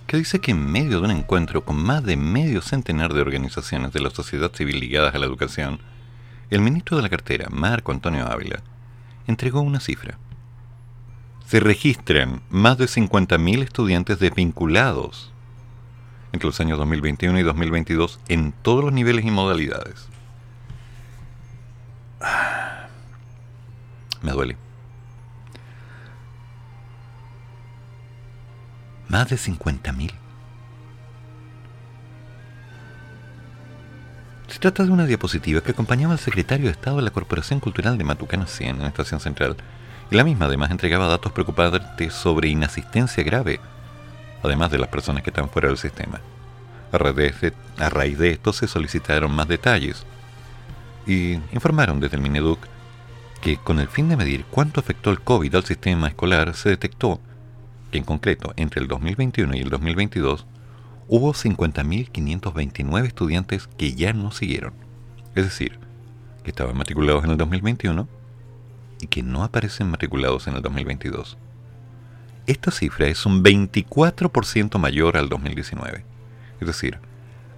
que dice que en medio de un encuentro con más de medio centenar de organizaciones de la sociedad civil ligadas a la educación, el ministro de la cartera, Marco Antonio Ávila, entregó una cifra. Se registran más de 50.000 estudiantes desvinculados entre los años 2021 y 2022 en todos los niveles y modalidades. Me duele. Más de 50.000. Se trata de una diapositiva que acompañaba al secretario de Estado de la Corporación Cultural de Matucana 100 en la Estación Central, y la misma además entregaba datos preocupantes sobre inasistencia grave, además de las personas que están fuera del sistema. A raíz de, a raíz de esto se solicitaron más detalles y informaron desde el Mineduc que con el fin de medir cuánto afectó el COVID al sistema escolar se detectó que en concreto entre el 2021 y el 2022 hubo 50.529 estudiantes que ya no siguieron. Es decir, que estaban matriculados en el 2021 y que no aparecen matriculados en el 2022. Esta cifra es un 24% mayor al 2019. Es decir,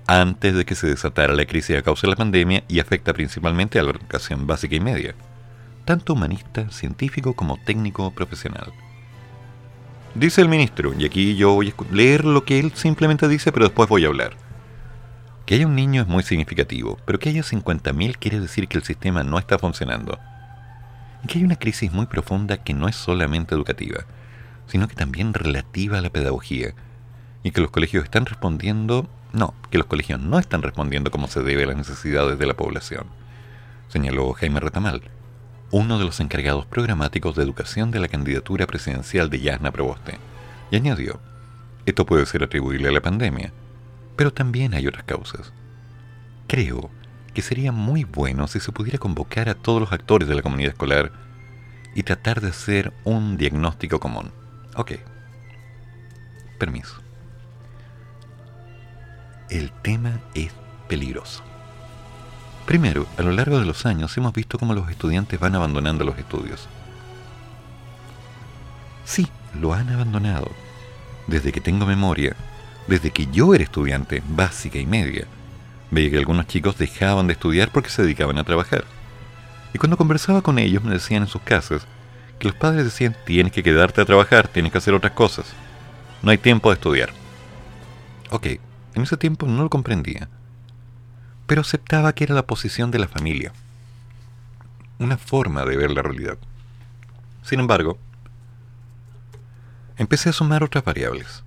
antes de que se desatara la crisis a causa de la pandemia y afecta principalmente a la educación básica y media, tanto humanista, científico como técnico profesional. Dice el ministro, y aquí yo voy a leer lo que él simplemente dice, pero después voy a hablar. Que haya un niño es muy significativo, pero que haya 50.000 quiere decir que el sistema no está funcionando. Y que hay una crisis muy profunda que no es solamente educativa, sino que también relativa a la pedagogía, y que los colegios están respondiendo, no, que los colegios no están respondiendo como se debe a las necesidades de la población, señaló Jaime Retamal, uno de los encargados programáticos de educación de la candidatura presidencial de Yasna Proboste, y añadió, esto puede ser atribuible a la pandemia, pero también hay otras causas. Creo que sería muy bueno si se pudiera convocar a todos los actores de la comunidad escolar y tratar de hacer un diagnóstico común. Ok. Permiso. El tema es peligroso. Primero, a lo largo de los años hemos visto cómo los estudiantes van abandonando los estudios. Sí, lo han abandonado. Desde que tengo memoria, desde que yo era estudiante básica y media, veía que algunos chicos dejaban de estudiar porque se dedicaban a trabajar. Y cuando conversaba con ellos me decían en sus casas que los padres decían, tienes que quedarte a trabajar, tienes que hacer otras cosas. No hay tiempo de estudiar. Ok, en ese tiempo no lo comprendía pero aceptaba que era la posición de la familia, una forma de ver la realidad. Sin embargo, empecé a sumar otras variables.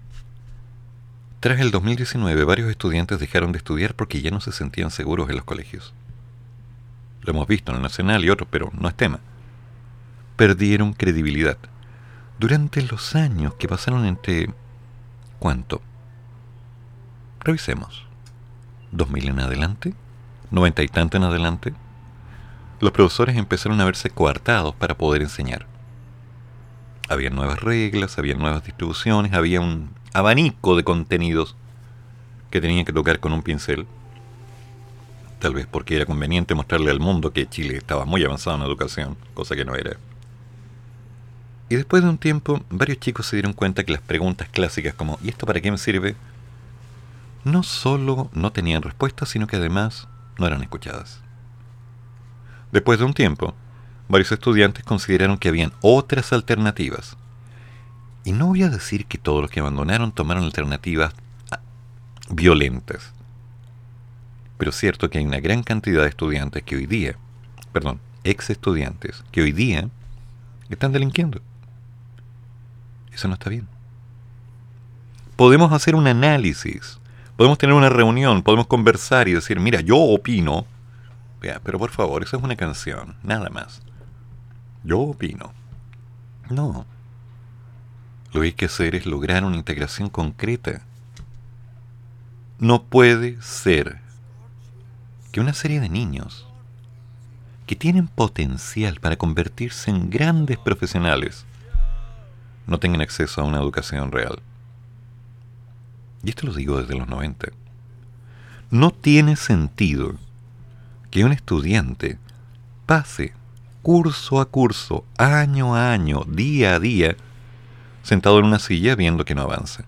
Tras el 2019, varios estudiantes dejaron de estudiar porque ya no se sentían seguros en los colegios. Lo hemos visto en el Nacional y otros, pero no es tema. Perdieron credibilidad. Durante los años que pasaron entre... ¿Cuánto? Revisemos. 2000 en adelante, noventa y tanto en adelante, los profesores empezaron a verse coartados para poder enseñar. Había nuevas reglas, había nuevas distribuciones, había un abanico de contenidos que tenían que tocar con un pincel. Tal vez porque era conveniente mostrarle al mundo que Chile estaba muy avanzado en educación, cosa que no era. Y después de un tiempo, varios chicos se dieron cuenta que las preguntas clásicas como ¿y esto para qué me sirve? No solo no tenían respuesta, sino que además no eran escuchadas. Después de un tiempo, varios estudiantes consideraron que habían otras alternativas. Y no voy a decir que todos los que abandonaron tomaron alternativas ah, violentas. Pero es cierto que hay una gran cantidad de estudiantes que hoy día, perdón, ex estudiantes, que hoy día están delinquiendo. Eso no está bien. Podemos hacer un análisis Podemos tener una reunión, podemos conversar y decir, mira, yo opino. pero por favor, eso es una canción, nada más. Yo opino. No. Lo que hay que hacer es lograr una integración concreta. No puede ser que una serie de niños que tienen potencial para convertirse en grandes profesionales no tengan acceso a una educación real y esto lo digo desde los 90, no tiene sentido que un estudiante pase curso a curso, año a año, día a día, sentado en una silla viendo que no avanza,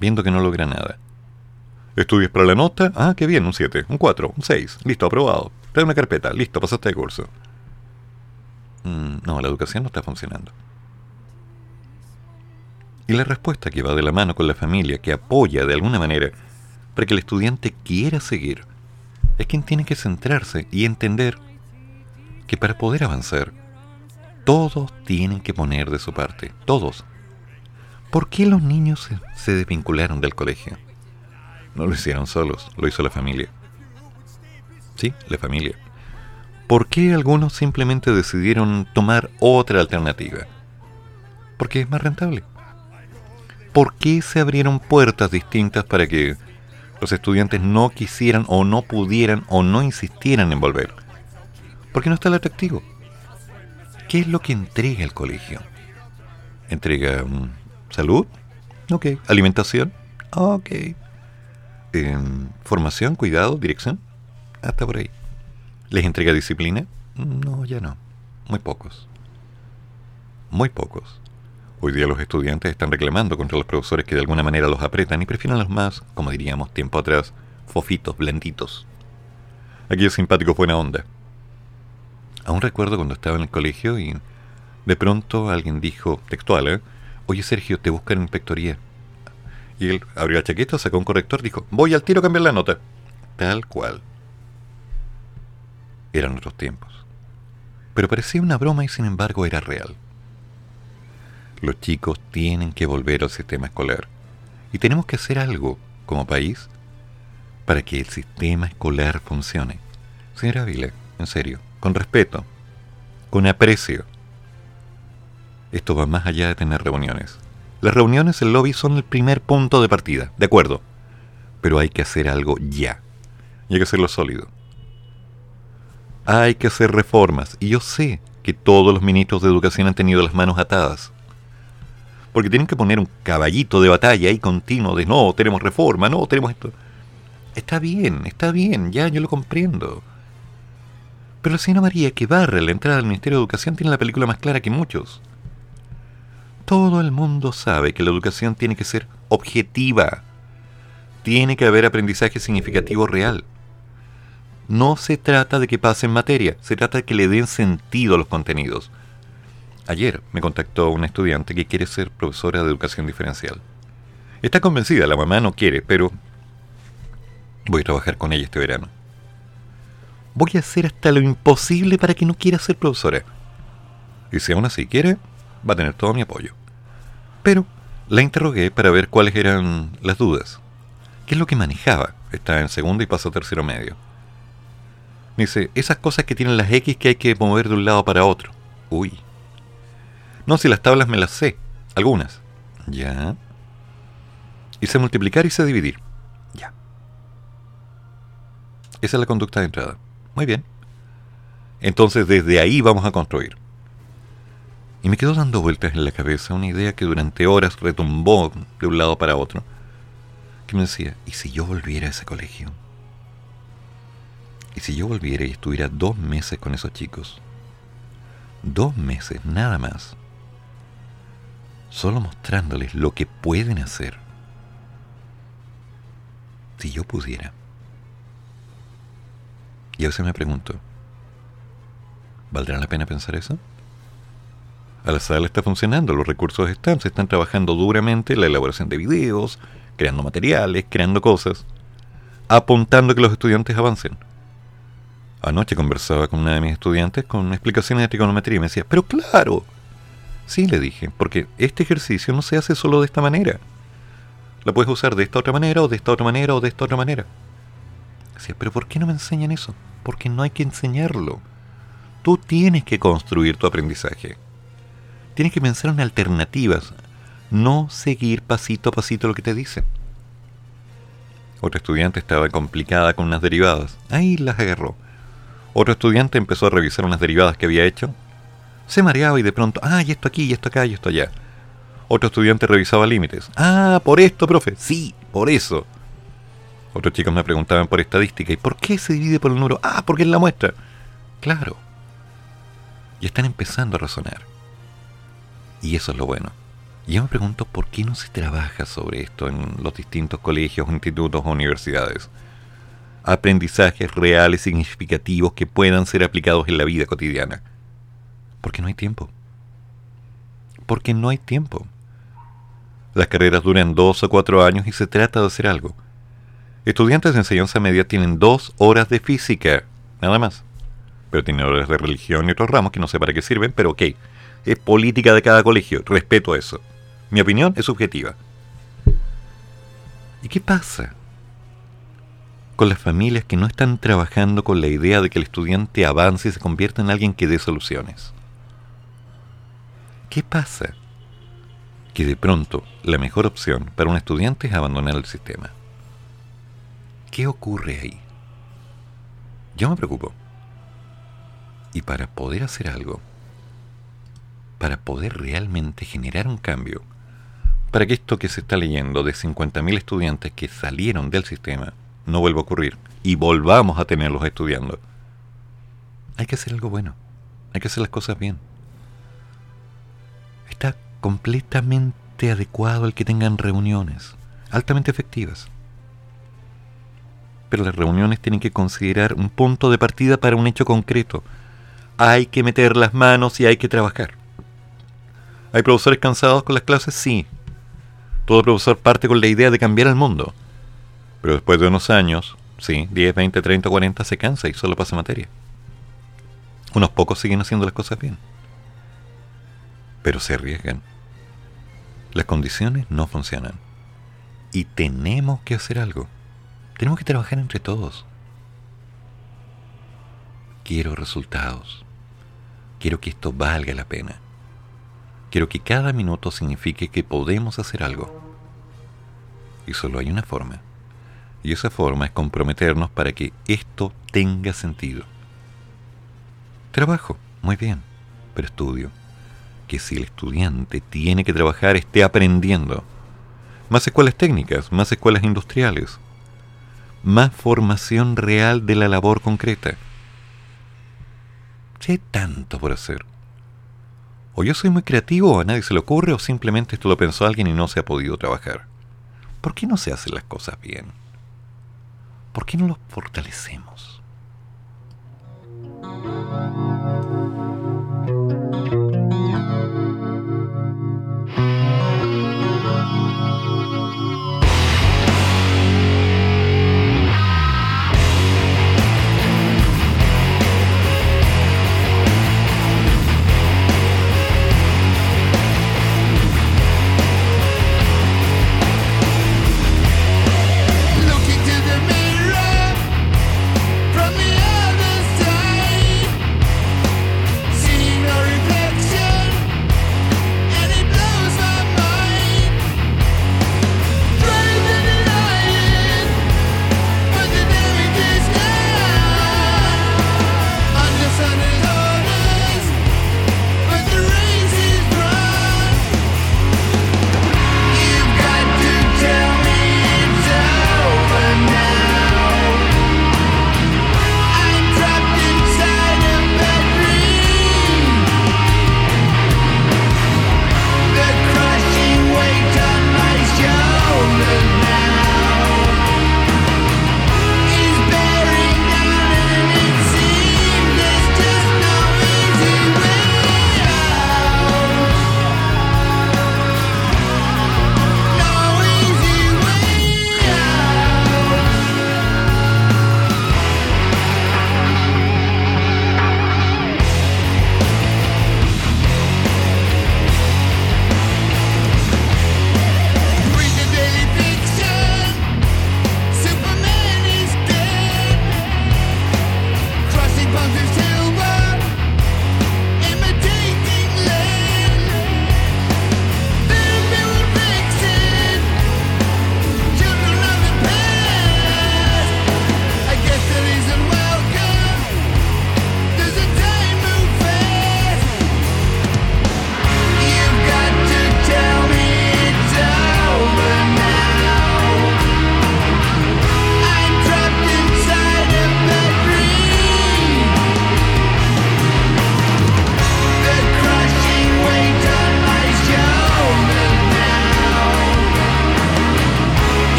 viendo que no logra nada. ¿Estudias para la nota? Ah, qué bien, un 7, un 4, un 6. Listo, aprobado. Trae una carpeta, listo, pasaste de curso. Mm, no, la educación no está funcionando. Y la respuesta que va de la mano con la familia, que apoya de alguna manera para que el estudiante quiera seguir, es quien tiene que centrarse y entender que para poder avanzar, todos tienen que poner de su parte, todos. ¿Por qué los niños se, desvincularon del colegio? No lo hicieron solos, lo hizo la familia. Sí, la familia. ¿Por qué algunos simplemente decidieron tomar otra alternativa? Porque es más rentable. ¿Por qué se abrieron puertas distintas para que los estudiantes no quisieran o no pudieran o no insistieran en volver? Porque no está el atractivo. ¿Qué es lo que entrega el colegio? ¿Entrega um, salud? Ok. ¿Alimentación? Ok. Em, ¿Formación, cuidado, dirección? Hasta por ahí. ¿Les entrega disciplina? No, ya no. Muy pocos. Muy pocos. Hoy día los estudiantes están reclamando contra los profesores que de alguna manera los apretan y prefieren los más, como diríamos tiempo atrás, fofitos, blanditos. Simpático buena onda. Aún recuerdo cuando estaba en el colegio y de pronto alguien dijo, textual, ¿eh? Oye Sergio, te buscan en inspectoría. Y él abrió la chaqueta, sacó un corrector, dijo, voy al tiro a cambiar la nota. Tal cual. Eran otros tiempos. Pero parecía una broma y sin embargo era real. Los chicos tienen que volver al sistema escolar. Y tenemos que hacer algo como país para que el sistema escolar funcione. Señora Vila, en serio, con respeto, con aprecio. Esto va más allá de tener reuniones. Las reuniones en lobby son el primer punto de partida, de acuerdo. Pero hay que hacer algo ya. Y hay que hacerlo sólido. Hay que hacer reformas. Y yo sé que todos los ministros de educación han tenido las manos atadas porque tienen que poner un caballito de batalla ahí continuo de no, tenemos reforma, no, tenemos esto. Está bien, está bien, ya yo lo comprendo. Pero la señora María que barre la entrada del Ministerio de Educación tiene la película más clara que muchos. Todo el mundo sabe que la educación tiene que ser objetiva. Tiene que haber aprendizaje significativo real. No se trata de que pasen materia, se trata de que le den sentido a los contenidos. Ayer me contactó una estudiante que quiere ser profesora de educación diferencial. Está convencida, la mamá no quiere, pero voy a trabajar con ella este verano. Voy a hacer hasta lo imposible para que no quiera ser profesora. Y si aún así quiere, va a tener todo mi apoyo. Pero la interrogué para ver cuáles eran las dudas. ¿Qué es lo que manejaba? Está en segundo y pasó a tercero medio. Me dice, esas cosas que tienen las X que hay que mover de un lado para otro. Uy, no, si las tablas me las sé. Algunas. Ya. Hice multiplicar y sé dividir. Ya. Esa es la conducta de entrada. Muy bien. Entonces desde ahí vamos a construir. Y me quedó dando vueltas en la cabeza una idea que durante horas retumbó de un lado para otro. Que me decía, ¿y si yo volviera a ese colegio? ¿Y si yo volviera y estuviera dos meses con esos chicos? Dos meses, nada más solo mostrándoles lo que pueden hacer. Si yo pudiera. Y a veces me pregunto, ¿valdrá la pena pensar eso? A la sala está funcionando, los recursos están, se están trabajando duramente en la elaboración de videos, creando materiales, creando cosas, apuntando que los estudiantes avancen. Anoche conversaba con una de mis estudiantes con explicaciones de trigonometría y me decía, pero claro, Sí, le dije, porque este ejercicio no se hace solo de esta manera. La puedes usar de esta otra manera, o de esta otra manera, o de esta otra manera. Decía, pero ¿por qué no me enseñan eso? Porque no hay que enseñarlo. Tú tienes que construir tu aprendizaje. Tienes que pensar en alternativas, no seguir pasito a pasito lo que te dicen. Otra estudiante estaba complicada con unas derivadas. Ahí las agarró. Otro estudiante empezó a revisar unas derivadas que había hecho se mareaba y de pronto, ah, y esto aquí, y esto acá, y esto allá. Otro estudiante revisaba límites. Ah, por esto, profe. Sí, por eso. Otros chicos me preguntaban por estadística. ¿Y por qué se divide por el número? Ah, porque es la muestra. Claro. Y están empezando a razonar. Y eso es lo bueno. Y yo me pregunto por qué no se trabaja sobre esto en los distintos colegios, institutos o universidades. Aprendizajes reales significativos que puedan ser aplicados en la vida cotidiana. Porque no hay tiempo. Porque no hay tiempo. Las carreras duran dos o cuatro años y se trata de hacer algo. Estudiantes de enseñanza media tienen dos horas de física, nada más. Pero tienen horas de religión y otros ramos que no sé para qué sirven, pero ok. Es política de cada colegio, respeto eso. Mi opinión es subjetiva. ¿Y qué pasa con las familias que no están trabajando con la idea de que el estudiante avance y se convierta en alguien que dé soluciones? ¿Qué pasa que de pronto la mejor opción para un estudiante es abandonar el sistema. ¿Qué ocurre ahí? Yo me preocupo. Y para poder hacer algo, para poder realmente generar un cambio, para que esto que se está leyendo de 50.000 estudiantes que salieron del sistema no vuelva a ocurrir y volvamos a tenerlos estudiando, hay que hacer algo bueno, hay que hacer las cosas bien. Completamente adecuado el que tengan reuniones, altamente efectivas. Pero las reuniones tienen que considerar un punto de partida para un hecho concreto. Hay que meter las manos y hay que trabajar. ¿Hay profesores cansados con las clases? Sí. Todo profesor parte con la idea de cambiar el mundo. Pero después de unos años, sí, 10, 20, 30, 40, se cansa y solo pasa materia. Unos pocos siguen haciendo las cosas bien. Pero se arriesgan las condiciones no funcionan. Y tenemos que hacer algo. Tenemos que trabajar entre todos. Quiero resultados. Quiero que esto valga la pena. Quiero que cada minuto signifique que podemos hacer algo. Y solo hay una forma. Y esa forma es comprometernos para que esto tenga sentido. Trabajo, muy bien, pero estudio si el estudiante tiene que trabajar esté aprendiendo. Más escuelas técnicas, más escuelas industriales, más formación real de la labor concreta. Hay tanto por hacer. O yo soy muy creativo, o a nadie se le ocurre, o simplemente esto lo pensó alguien y no se ha podido trabajar. ¿Por qué no se hacen las cosas bien? ¿Por qué no los fortalecemos?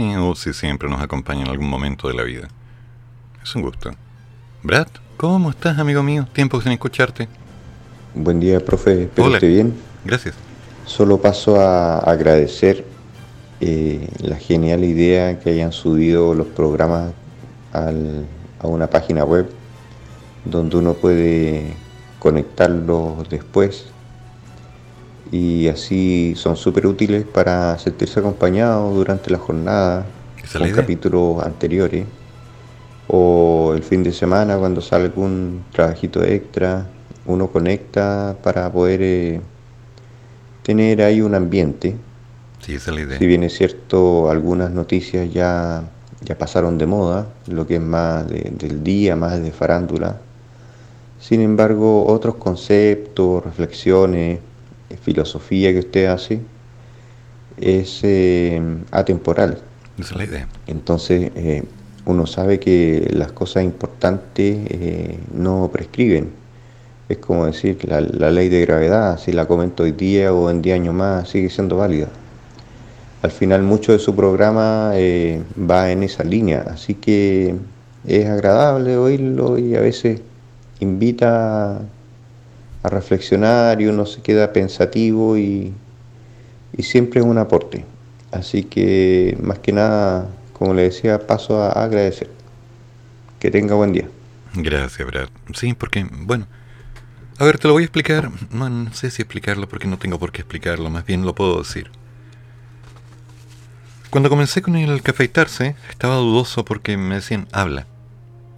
Sí, Uzi siempre nos acompaña en algún momento de la vida. Es un gusto. Brad, ¿cómo estás, amigo mío? Tiempo sin escucharte. Buen día, profe. Espero Hola. esté bien. Gracias. Solo paso a agradecer eh, la genial idea que hayan subido los programas al- a una página web donde uno puede conectarlos después y así son súper útiles para sentirse acompañado durante la jornada con capítulos anteriores o el fin de semana cuando sale algún trabajito extra uno conecta para poder eh, tener ahí un ambiente Sí, esa es la idea. si bien es cierto, algunas noticias ya, ya pasaron de moda, lo que es más de- del día, más de farándula. Sin embargo, otros conceptos, reflexiones, filosofía que usted hace es eh, atemporal. Esa es la idea. Entonces, eh, uno sabe que las cosas importantes eh, no prescriben. Es como decir, la, la ley de gravedad, si la comento hoy día o en 10 años más, sigue siendo válida. Al final, mucho de su programa eh, va en esa línea, así que es agradable oírlo y a veces invita a reflexionar y uno se queda pensativo y, y siempre es un aporte. Así que más que nada, como le decía, paso a agradecer. Que tenga buen día. Gracias, Brad. Sí, porque, bueno. A ver, te lo voy a explicar. No, sé si explicarlo porque no tengo por qué explicarlo, más bien lo puedo decir. Cuando comencé con el cafeitarse, estaba dudoso porque me decían, habla.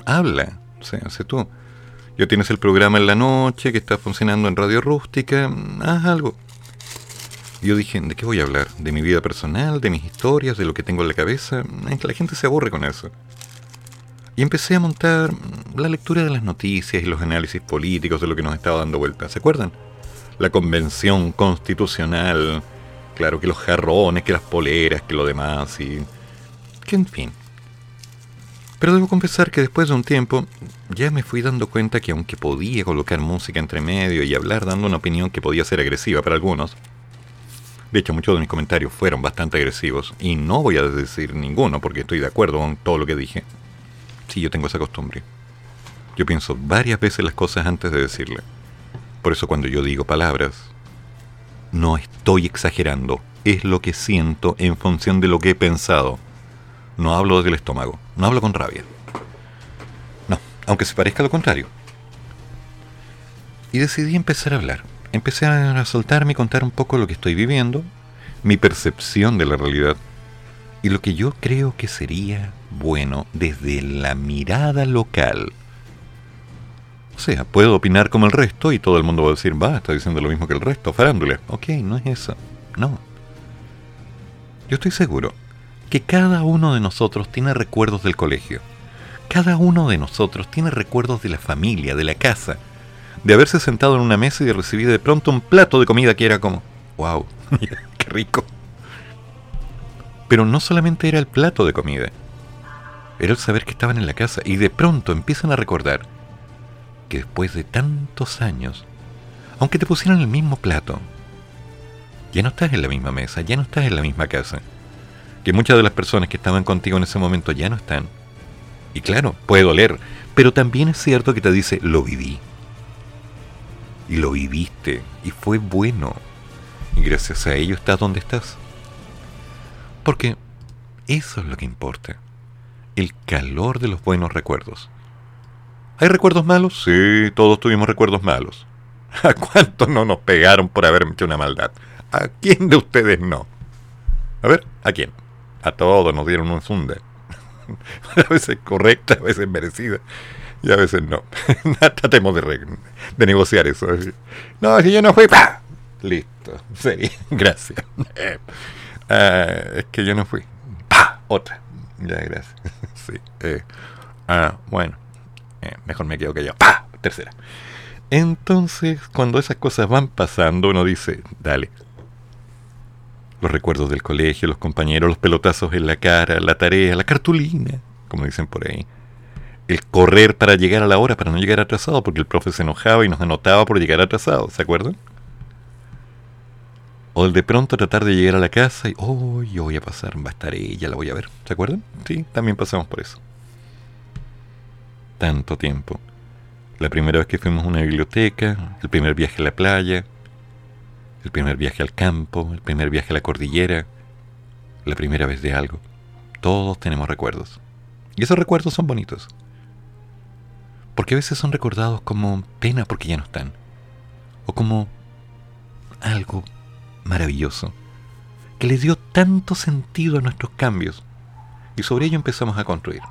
Habla. O sea, sé tú. Ya tienes el programa en la noche que está funcionando en Radio Rústica, haz algo. Yo dije, ¿de qué voy a hablar? ¿De mi vida personal? ¿De mis historias? ¿De lo que tengo en la cabeza? Que la gente se aburre con eso. Y empecé a montar mm, la lectura de las noticias y los análisis políticos de lo que nos estaba dando vuelta. ¿Se acuerdan? La convención constitucional, claro que los jarrones, que las poleras, que lo demás y... que en fin. Pero debo confesar que después de un tiempo ya me fui dando cuenta que aunque podía colocar música entre medio y hablar dando una opinión que podía ser agresiva para algunos, de hecho muchos de mis comentarios fueron bastante agresivos y no voy a decir ninguno porque estoy de acuerdo con todo lo que dije. Sí, yo tengo esa costumbre. Yo pienso varias veces las cosas antes de decirle. Por eso cuando yo digo palabras, no estoy exagerando. Es lo que siento en función de lo que he pensado. No hablo desde el estómago. No hablo con rabia. No, aunque se parezca lo contrario. Y decidí empezar a hablar. Empecé a soltarme y contar un poco lo que estoy viviendo, mi percepción de la realidad y lo que yo creo que sería bueno desde la mirada local. O sea, puedo opinar como el resto y todo el mundo va a decir, va, está diciendo lo mismo que el resto, farándula. Ok, no es eso. No. Yo estoy seguro que cada uno de nosotros tiene recuerdos del colegio. Cada uno de nosotros tiene recuerdos de la familia, de la casa, de haberse sentado en una mesa y de recibir de pronto un plato de comida que era como, wow, qué rico. Pero no solamente era el plato de comida, era el saber que estaban en la casa y de pronto empiezan a recordar que después de tantos años, aunque te pusieran el mismo plato, ya no estás en la misma mesa, ya no estás en la misma casa, que muchas de las personas que estaban contigo en ese momento ya no están. Y claro, puede doler, pero también es cierto que te dice, lo viví. Y lo viviste, y fue bueno. Y gracias a ello estás donde estás. Porque eso es lo que importa. El calor de los buenos recuerdos. ¿Hay recuerdos malos? Sí, todos tuvimos recuerdos malos. ¿A cuántos no nos pegaron por haber hecho una maldad? ¿A quién de ustedes no? A ver, ¿a quién? A todos nos dieron un zunda. a veces correcta, a veces merecida. Y a veces no. Tratemos de, de negociar eso. No, si yo no fui. ¡pa! Listo. Sí, gracias. Ah, es que yo no fui. ¡Pa! Otra. Ya, gracias. sí. eh, ah, bueno. Eh, mejor me quedo que yo. ¡Pa! Tercera. Entonces, cuando esas cosas van pasando, uno dice, dale. Los recuerdos del colegio, los compañeros, los pelotazos en la cara, la tarea, la cartulina, como dicen por ahí. El correr para llegar a la hora, para no llegar atrasado, porque el profe se enojaba y nos anotaba por llegar atrasado, ¿se acuerdan? O el de pronto tratar de llegar a la casa y, oh, yo voy a pasar, va a estar ella, la voy a ver. ¿Se acuerdan? Sí, también pasamos por eso. Tanto tiempo. La primera vez que fuimos a una biblioteca, el primer viaje a la playa, el primer viaje al campo, el primer viaje a la cordillera, la primera vez de algo. Todos tenemos recuerdos. Y esos recuerdos son bonitos. Porque a veces son recordados como pena porque ya no están. O como algo maravilloso que le dio tanto sentido a nuestros cambios. Y sobre ello empezamos a construir.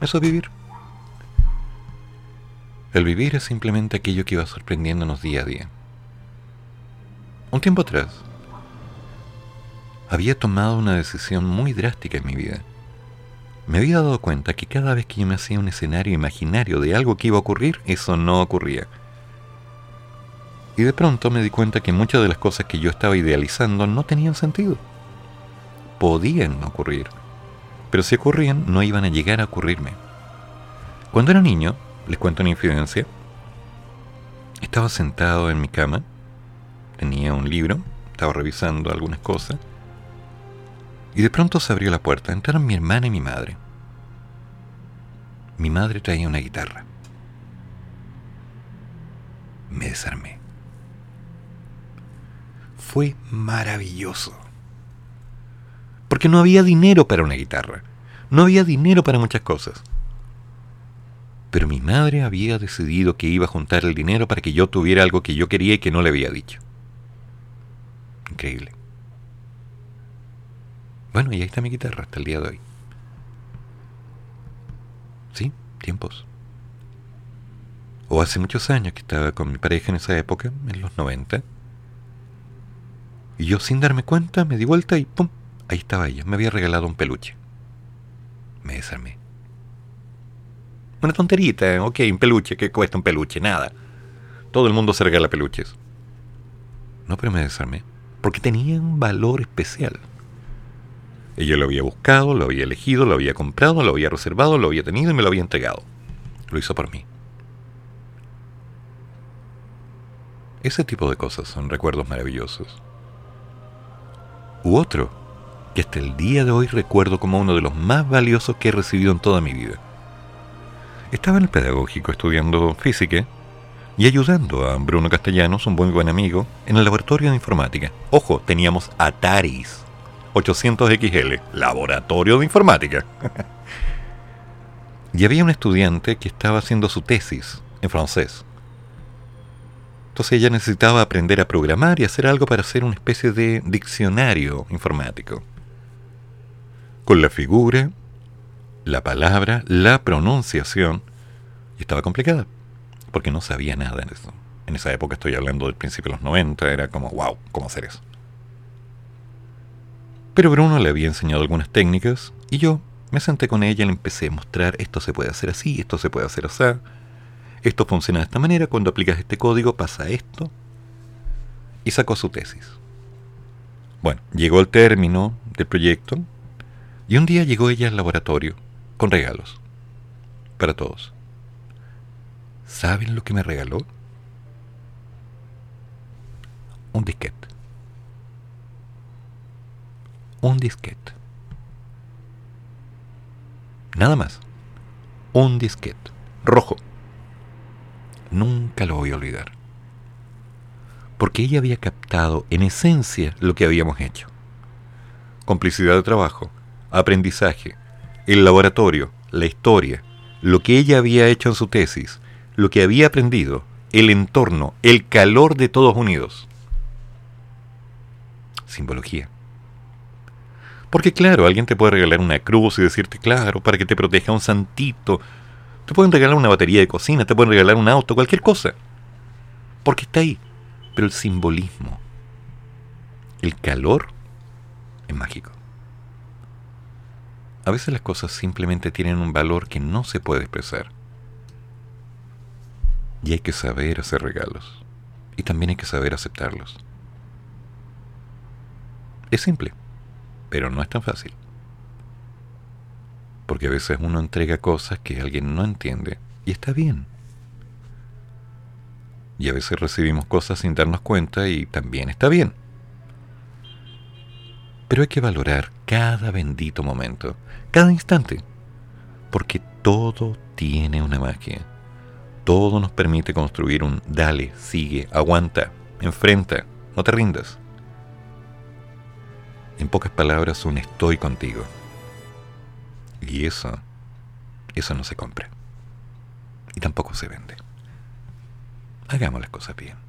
Eso es vivir. El vivir es simplemente aquello que va sorprendiéndonos día a día. Un tiempo atrás, había tomado una decisión muy drástica en mi vida. Me había dado cuenta que cada vez que yo me hacía un escenario imaginario de algo que iba a ocurrir, eso no ocurría. Y de pronto me di cuenta que muchas de las cosas que yo estaba idealizando no tenían sentido. Podían ocurrir, pero si ocurrían no iban a llegar a ocurrirme. Cuando era niño, les cuento una infidencia, estaba sentado en mi cama Tenía un libro, estaba revisando algunas cosas. Y de pronto se abrió la puerta. Entraron mi hermana y mi madre. Mi madre traía una guitarra. Me desarmé. Fue maravilloso. Porque no había dinero para una guitarra. No había dinero para muchas cosas. Pero mi madre había decidido que iba a juntar el dinero para que yo tuviera algo que yo quería y que no le había dicho. Increíble. Bueno, y ahí está mi guitarra hasta el día de hoy. Sí, tiempos. O hace muchos años que estaba con mi pareja en esa época, en los 90. Y yo sin darme cuenta me di vuelta y ¡pum! Ahí estaba ella. Me había regalado un peluche. Me desarmé. Una tonterita, ok, un peluche, ¿qué cuesta un peluche? Nada. Todo el mundo se regala peluches. No, pero me desarmé porque tenía un valor especial. Ella lo había buscado, lo había elegido, lo había comprado, lo había reservado, lo había tenido y me lo había entregado. Lo hizo por mí. Ese tipo de cosas son recuerdos maravillosos. U otro, que hasta el día de hoy recuerdo como uno de los más valiosos que he recibido en toda mi vida. Estaba en el pedagógico estudiando física y ayudando a Bruno Castellanos, un muy buen amigo, en el laboratorio de informática. Ojo, teníamos Ataris 800XL, laboratorio de informática. y había un estudiante que estaba haciendo su tesis en francés. Entonces ella necesitaba aprender a programar y hacer algo para hacer una especie de diccionario informático. Con la figura, la palabra, la pronunciación, y estaba complicada porque no sabía nada en eso. En esa época estoy hablando del principio de los 90, era como, wow, ¿cómo hacer eso? Pero Bruno le había enseñado algunas técnicas y yo me senté con ella y le empecé a mostrar esto se puede hacer así, esto se puede hacer así, esto funciona de esta manera, cuando aplicas este código pasa esto. Y sacó su tesis. Bueno, llegó el término del proyecto y un día llegó ella al laboratorio con regalos para todos. ¿Saben lo que me regaló? Un disquete. Un disquete. Nada más. Un disquete. Rojo. Nunca lo voy a olvidar. Porque ella había captado en esencia lo que habíamos hecho. Complicidad de trabajo, aprendizaje, el laboratorio, la historia, lo que ella había hecho en su tesis, lo que había aprendido, el entorno, el calor de todos unidos. Simbología. Porque claro, alguien te puede regalar una cruz y decirte, claro, para que te proteja un santito. Te pueden regalar una batería de cocina, te pueden regalar un auto, cualquier cosa. Porque está ahí. Pero el simbolismo, el calor, es mágico. A veces las cosas simplemente tienen un valor que no se puede expresar. Y hay que saber hacer regalos. Y también hay que saber aceptarlos. Es simple, pero no es tan fácil. Porque a veces uno entrega cosas que alguien no entiende y está bien. Y a veces recibimos cosas sin darnos cuenta y también está bien. Pero hay que valorar cada bendito momento, cada instante, porque todo tiene una magia. Todo nos permite construir un dale, sigue, aguanta, enfrenta, no te rindas. En pocas palabras, un estoy contigo. Y eso, eso no se compra. Y tampoco se vende. Hagamos las cosas bien.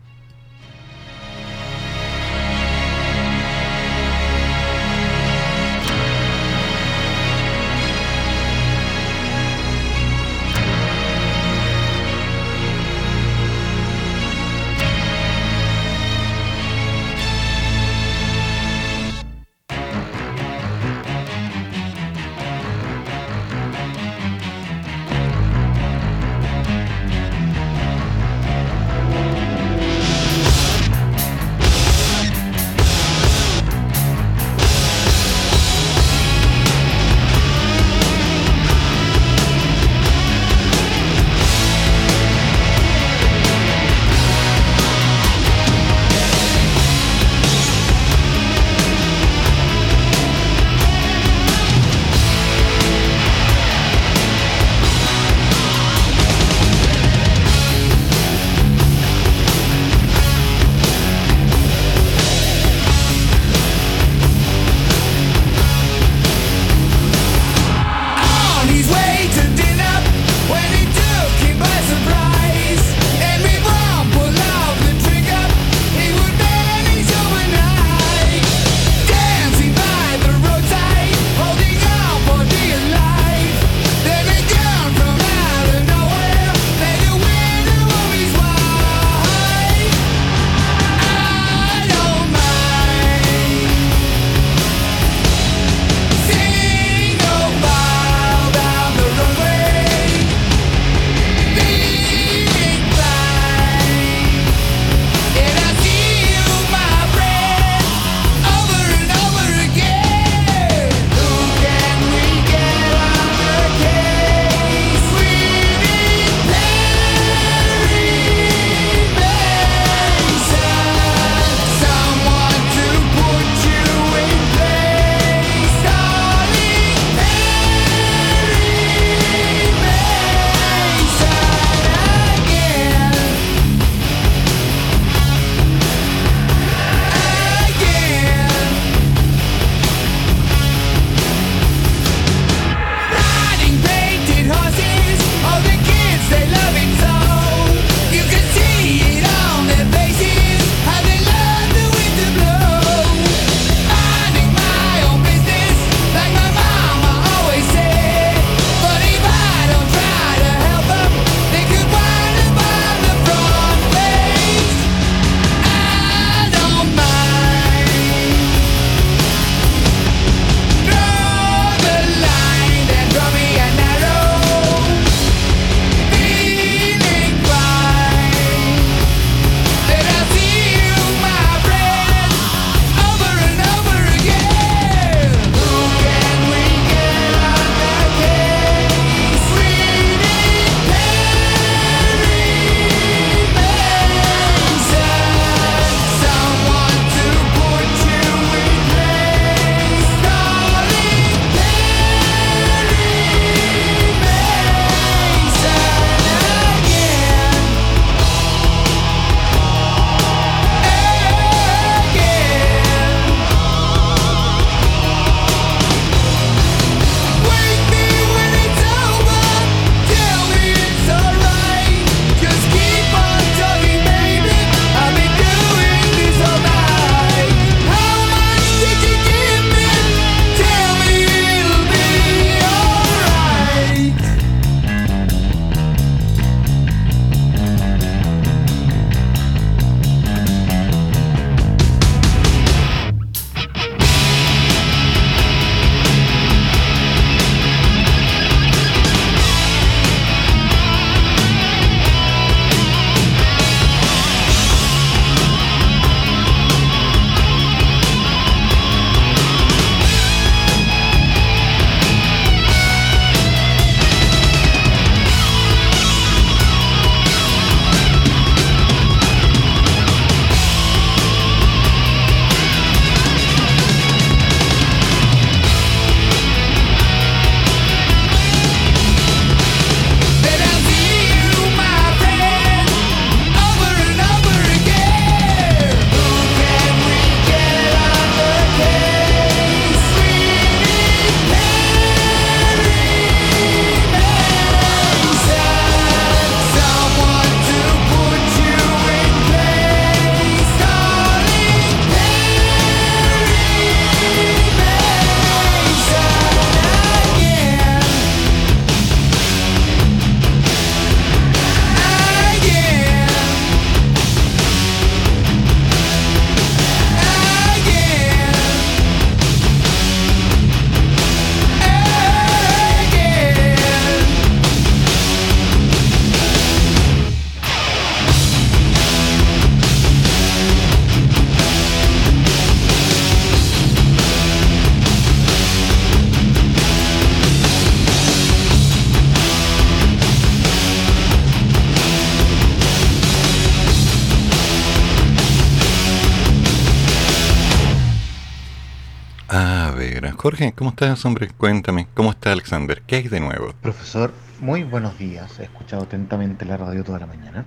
Jorge, ¿cómo estás, hombre? Cuéntame, ¿cómo está Alexander? ¿Qué hay de nuevo? Profesor, muy buenos días. He escuchado atentamente la radio toda la mañana.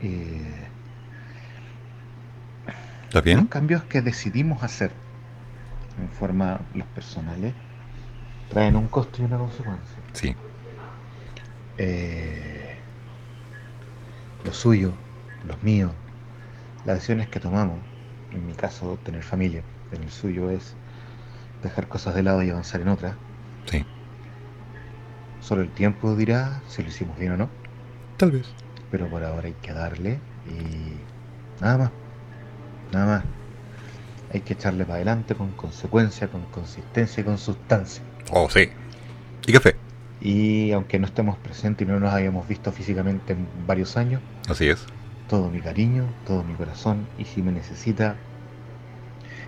Eh, ¿Estás bien? Los cambios que decidimos hacer en forma los personales traen un costo y una consecuencia. Sí. Eh, lo suyo, los míos, las decisiones que tomamos, en mi caso tener familia, en el suyo es dejar cosas de lado y avanzar en otras. Sí. Solo el tiempo dirá si lo hicimos bien o no, Tal vez. pero por ahora hay que darle y nada más, nada más. Hay que echarle para adelante con consecuencia, con consistencia y con sustancia. Oh, sí. ¿Y café? Y aunque no estemos presentes y no nos hayamos visto físicamente en varios años, Así es. todo mi cariño, todo mi corazón, y si me necesita,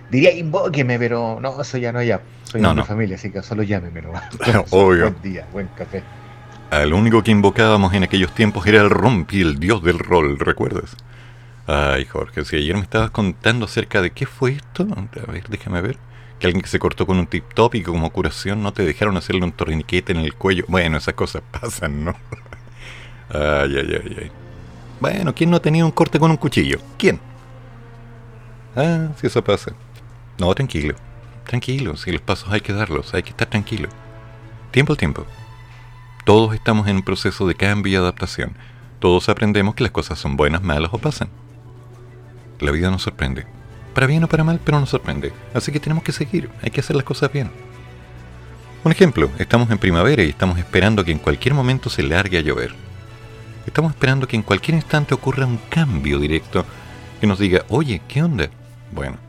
diría invóqueme, pero no, eso ya no ya. Soy No, de mi familia, así que solo llámeme nomás. Obvio. Buen día, buen café. Al único que invocábamos en aquellos tiempos era el Rompi, el dios del rol, ¿recuerdas? Ay, Jorge, si ayer me estabas contando acerca de qué fue esto, a ver, déjame ver. Que alguien que se cortó con un tip top y que como curación no te dejaron hacerle un torniquete en el cuello. Bueno, esas cosas pasan, ¿no? Ay, ay, ay, ay. Bueno, ¿quién no ha tenido un corte con un cuchillo? ¿Quién? Ah, si eso pasa. No, tranquilo. Tranquilo, si los pasos hay que darlos, hay que estar tranquilo. Tiempo al tiempo. Todos estamos en un proceso de cambio y adaptación. Todos aprendemos que las cosas son buenas, malas o pasan. La vida nos sorprende. Para bien o para mal, pero nos sorprende. Así que tenemos que seguir, hay que hacer las cosas bien. Un ejemplo, estamos en primavera y estamos esperando que en cualquier momento se largue a llover. Estamos esperando que en cualquier instante ocurra un cambio directo que nos diga, oye, ¿qué onda? Bueno,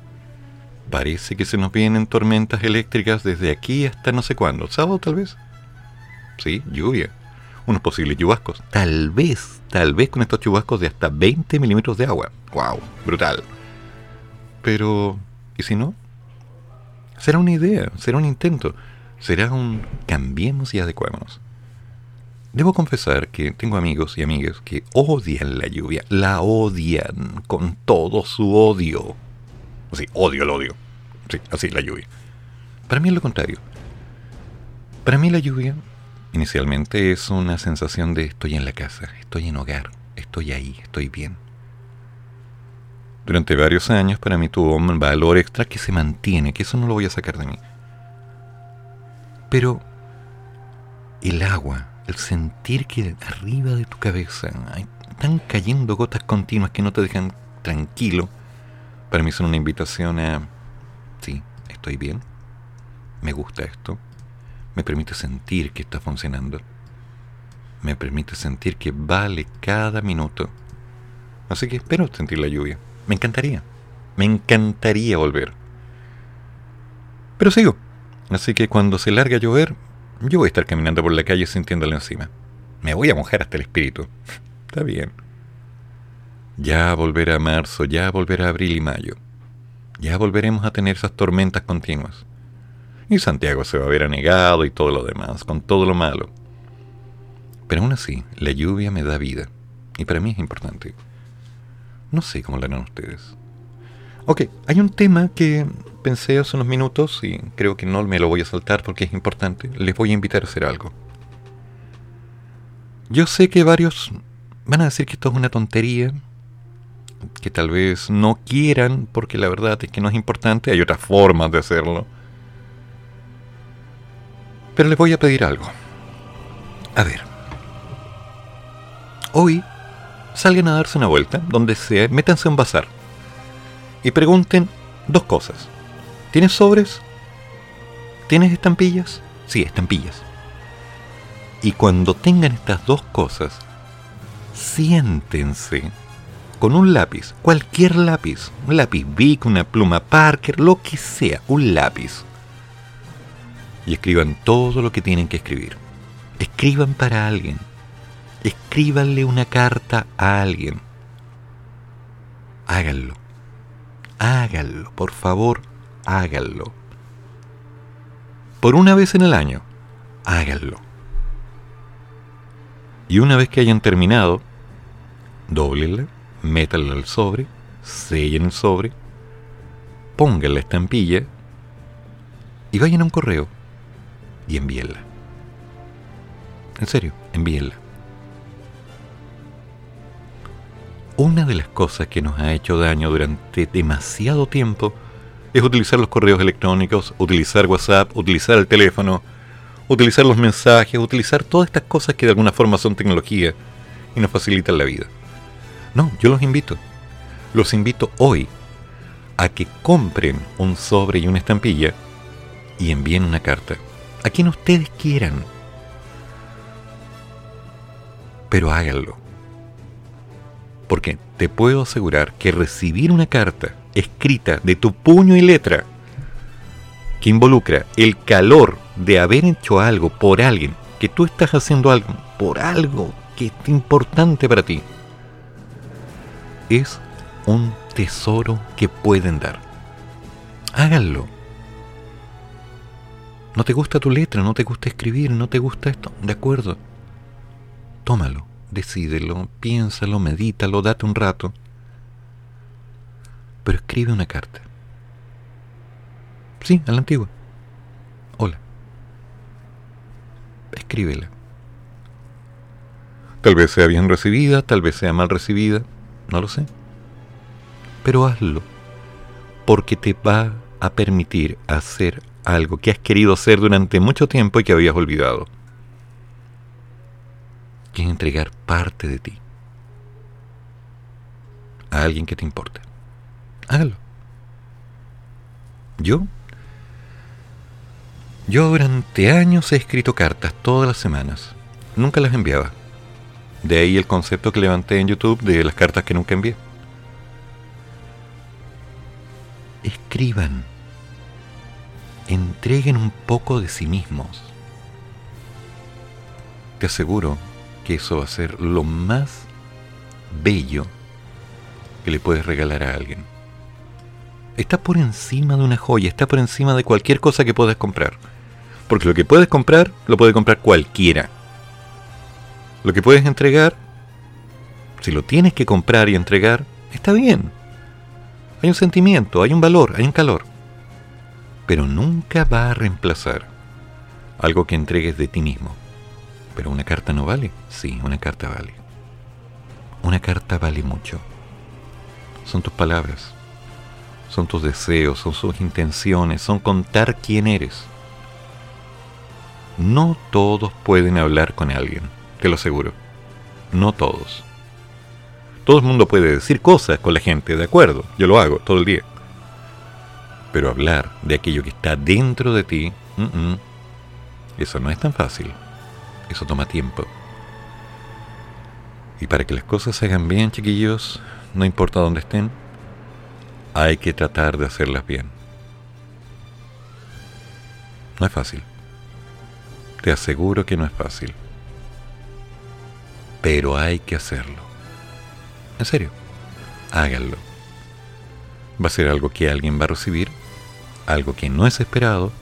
parece que se nos vienen tormentas eléctricas desde aquí hasta no sé cuándo, sábado tal vez. Sí, lluvia. Unos posibles chubascos. Tal vez, tal vez con estos chubascos de hasta 20 milímetros de agua. ¡Wow! Brutal. Pero, ¿y si no? Será una idea, será un intento, será un cambiemos y adecuémonos. Debo confesar que tengo amigos y amigas que odian la lluvia, la odian con todo su odio. Sí, odio el odio. Sí, así la lluvia. Para mí es lo contrario. Para mí la lluvia inicialmente es una sensación de estoy en la casa, estoy en hogar, estoy ahí, estoy bien. Durante varios años para mí tuvo un valor extra que se mantiene, que eso no lo voy a sacar de mí. Pero el agua, el sentir que arriba de tu cabeza están cayendo gotas continuas que no te dejan tranquilo, para mí son una invitación a, estoy bien, me gusta esto, me permite sentir que está funcionando, me permite sentir que vale cada minuto. Así que espero sentir la lluvia. Me encantaría, me encantaría volver. Pero sigo. Así que cuando se larga a llover, yo voy a estar caminando por la calle sintiéndolo encima. Me voy a mojar hasta el espíritu. Está bien. Ya volverá marzo, ya volverá abril y mayo. Ya volveremos a tener esas tormentas continuas. Y Santiago se va a ver anegado y todo lo demás, con todo lo malo. Pero aún así, la lluvia me da vida. Y para mí es importante. No sé cómo lo harán ustedes. Ok, hay un tema que pensé hace unos minutos y creo que no me lo voy a saltar porque es importante. Les voy a invitar a hacer algo. Yo sé que varios van a decir que esto es una tontería, que tal vez no quieran porque la verdad es que no es importante, hay otras formas de hacerlo. Pero les voy a pedir algo. A ver. Hoy salgan a darse una vuelta, donde sea, métanse a un bazar y pregunten dos cosas. ¿Tienes sobres? ¿Tienes estampillas? Sí, estampillas. Y cuando tengan estas dos cosas, siéntense con un lápiz, cualquier lápiz, un lápiz Bic, una pluma Parker, lo que sea, un lápiz. Y escriban todo lo que tienen que escribir. Escriban para alguien. Escríbanle una carta a alguien. Háganlo. Háganlo, por favor, háganlo. Por una vez en el año, háganlo. Y una vez que hayan terminado, doblenla, métanla al sobre, sellen el sobre, pongan la estampilla y vayan a un correo y envíenla. En serio, envíenla. Una de las cosas que nos ha hecho daño durante demasiado tiempo es utilizar los correos electrónicos, utilizar WhatsApp, utilizar el teléfono, utilizar los mensajes, utilizar todas estas cosas que de alguna forma son tecnología y nos facilitan la vida. No, yo los invito. Los invito hoy a que compren un sobre y una estampilla y envíen una carta a quien ustedes quieran. Pero háganlo. Porque te puedo asegurar que recibir una carta escrita de tu puño y letra que involucra el calor de haber hecho algo por alguien, que tú estás haciendo algo por algo que es importante para ti, es un tesoro que pueden dar. Háganlo. No te gusta tu letra, no te gusta escribir, no te gusta esto, de acuerdo. Tómalo, decídelo, piénsalo, medítalo, date un rato. Pero escribe una carta. Sí, a la antigua. Hola. Escríbela. Tal vez sea bien recibida, tal vez sea mal recibida, no lo sé. Pero hazlo, porque te va a permitir hacer algo que has querido hacer durante mucho tiempo y que habías olvidado. Que es entregar parte de ti a alguien que te importe. Hágalo. Yo yo durante años he escrito cartas todas las semanas. Nunca las enviaba. De ahí el concepto que levanté en YouTube de las cartas que nunca envié. Escriban. Entreguen un poco de sí mismos. Te aseguro que eso va a ser lo más bello que le puedes regalar a alguien. Está por encima de una joya, está por encima de cualquier cosa que puedas comprar. Porque lo que puedes comprar, lo puede comprar cualquiera. Lo que puedes entregar, si lo tienes que comprar y entregar, está bien. Hay un sentimiento, hay un valor, hay un calor. Pero nunca va a reemplazar algo que entregues de ti mismo. Pero una carta no vale. Sí, una carta vale. Una carta vale mucho. Son tus palabras, son tus deseos, son sus intenciones, son contar quién eres. No todos pueden hablar con alguien, te lo aseguro. No todos. Todo el mundo puede decir cosas con la gente, de acuerdo, yo lo hago todo el día. Pero hablar de aquello que está dentro de ti, eso no es tan fácil. Eso toma tiempo. Y para que las cosas se hagan bien, chiquillos, no importa dónde estén, hay que tratar de hacerlas bien. No es fácil. Te aseguro que no es fácil. Pero hay que hacerlo. En serio, háganlo. Va a ser algo que alguien va a recibir, algo que no es esperado,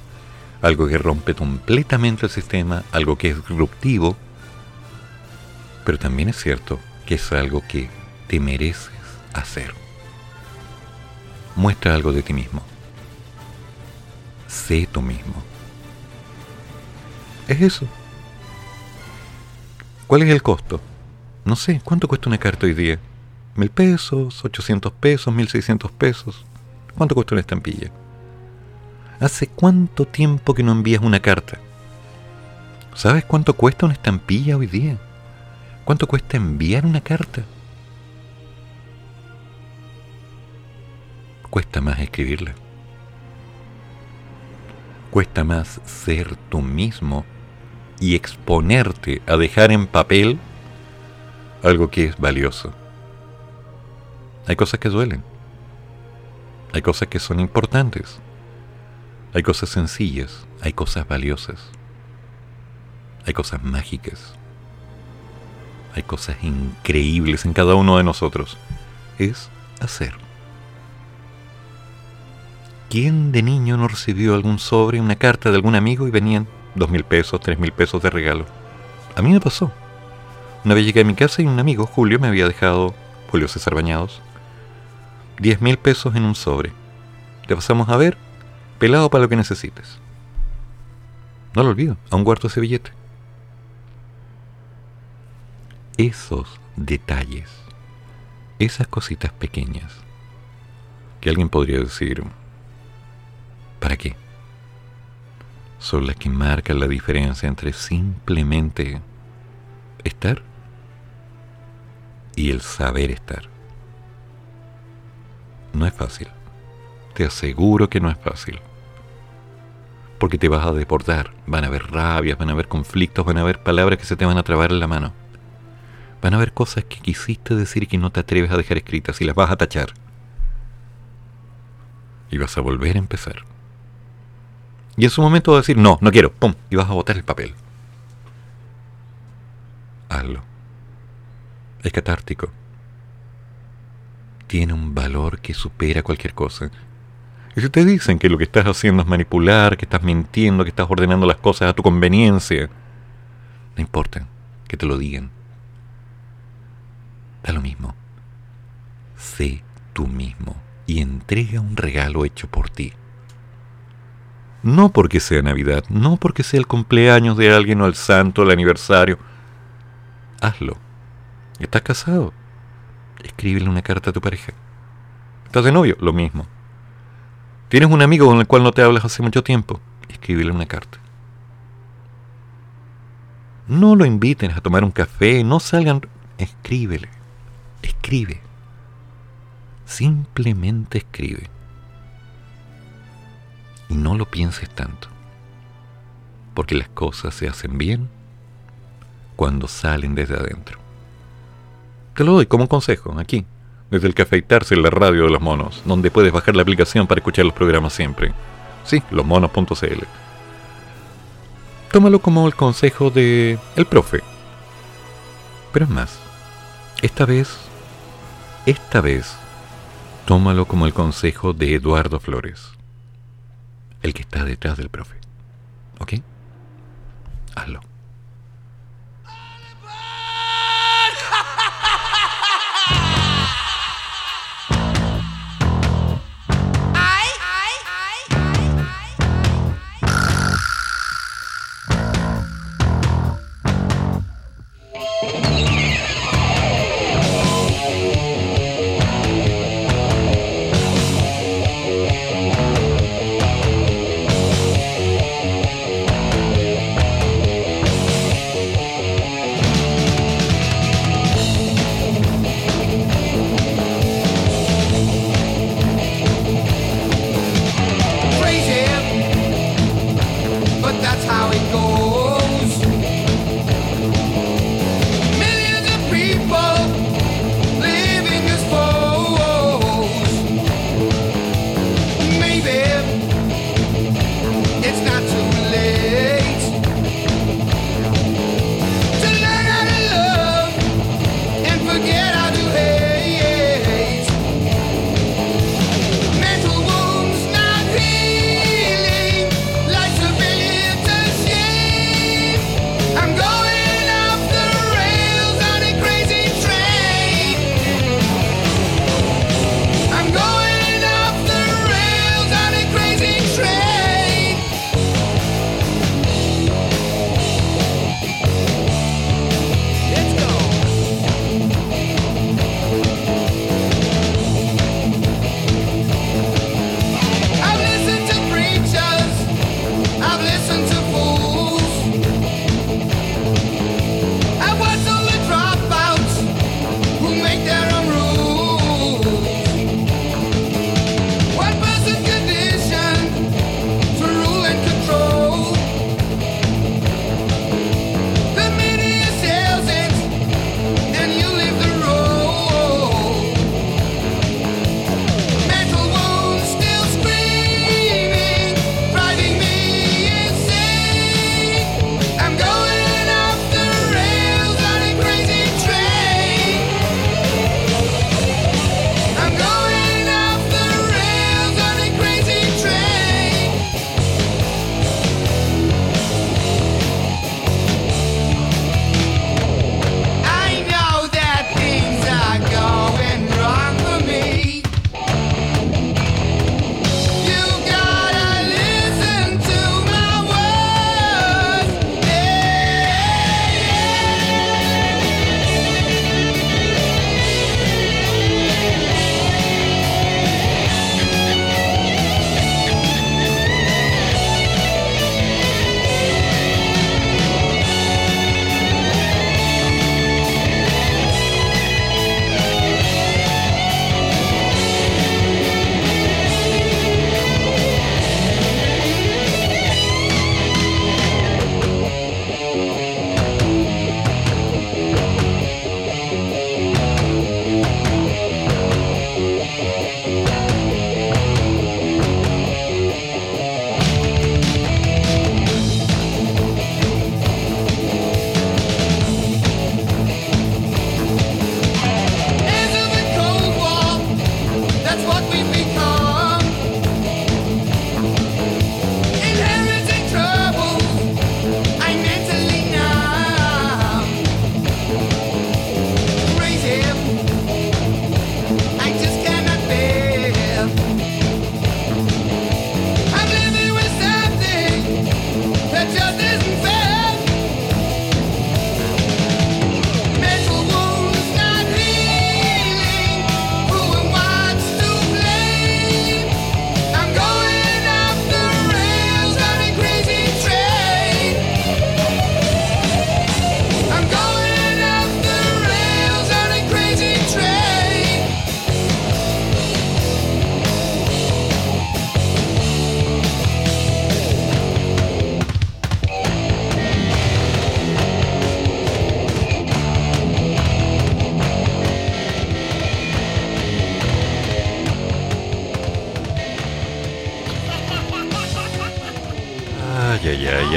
algo que rompe completamente el sistema, algo que es disruptivo, pero también es cierto que es algo que te mereces hacer. Muestra algo de ti mismo. Sé tú mismo. Es eso. ¿Cuál es el costo? No sé, ¿cuánto cuesta una carta hoy día? ¿Mil pesos? ¿800 pesos? ¿Mil seiscientos pesos? ¿Cuánto cuesta una estampilla? ¿Hace cuánto tiempo que no envías una carta? ¿Sabes cuánto cuesta una estampilla hoy día? ¿Cuánto cuesta enviar una carta? Cuesta más escribirla. Cuesta más ser tú mismo y exponerte a dejar en papel algo que es valioso. Hay cosas que duelen. Hay cosas que son importantes. Hay cosas sencillas. Hay cosas valiosas. Hay cosas mágicas. Hay cosas increíbles en cada uno de nosotros. Es hacer. ¿Quién de niño no recibió algún sobre, una carta de algún amigo y venían dos mil pesos, tres mil pesos de regalo. A mí me pasó. Una vez llegué a mi casa y un amigo, Julio, me había dejado, Julio César Bañados, diez mil pesos en un sobre. Te pasamos a ver, pelado para lo que necesites. No lo olvido, aún guardo ese billete. Esos detalles, esas cositas pequeñas, que alguien podría decir, ¿para qué? Son las que marcan la diferencia entre simplemente estar y el saber estar. No es fácil. Te aseguro que no es fácil. Porque te vas a deportar. Van a haber rabias, van a haber conflictos, van a haber palabras que se te van a trabar en la mano. Van a haber cosas que quisiste decir y que no te atreves a dejar escritas y las vas a tachar. Y vas a volver a empezar. Y en su momento vas a decir, no, no quiero, pum, y vas a botar el papel. Hazlo. Es catártico. Tiene un valor que supera cualquier cosa. Y si te dicen que lo que estás haciendo es manipular, que estás mintiendo, que estás ordenando las cosas a tu conveniencia, no importa que te lo digan. Da lo mismo. Sé tú mismo y entrega un regalo hecho por ti. No porque sea Navidad, no porque sea el cumpleaños de alguien o el santo, el aniversario. Hazlo. ¿Estás casado? Escríbele una carta a tu pareja. ¿Estás de novio? Lo mismo. ¿Tienes un amigo con el cual no te hablas hace mucho tiempo? Escríbele una carta. No lo inviten a tomar un café, no salgan. Escríbele. Escribe. Simplemente escribe. Y no lo pienses tanto. Porque las cosas se hacen bien cuando salen desde adentro. Te lo doy como consejo, aquí, desde el que afeitarse en la radio de los monos, donde puedes bajar la aplicación para escuchar los programas siempre. Sí, losmonos.cl. Tómalo como el consejo de el profe. Pero es más, esta vez, esta vez, tómalo como el consejo de Eduardo Flores, el que está detrás del profe. ¿Ok? Hazlo.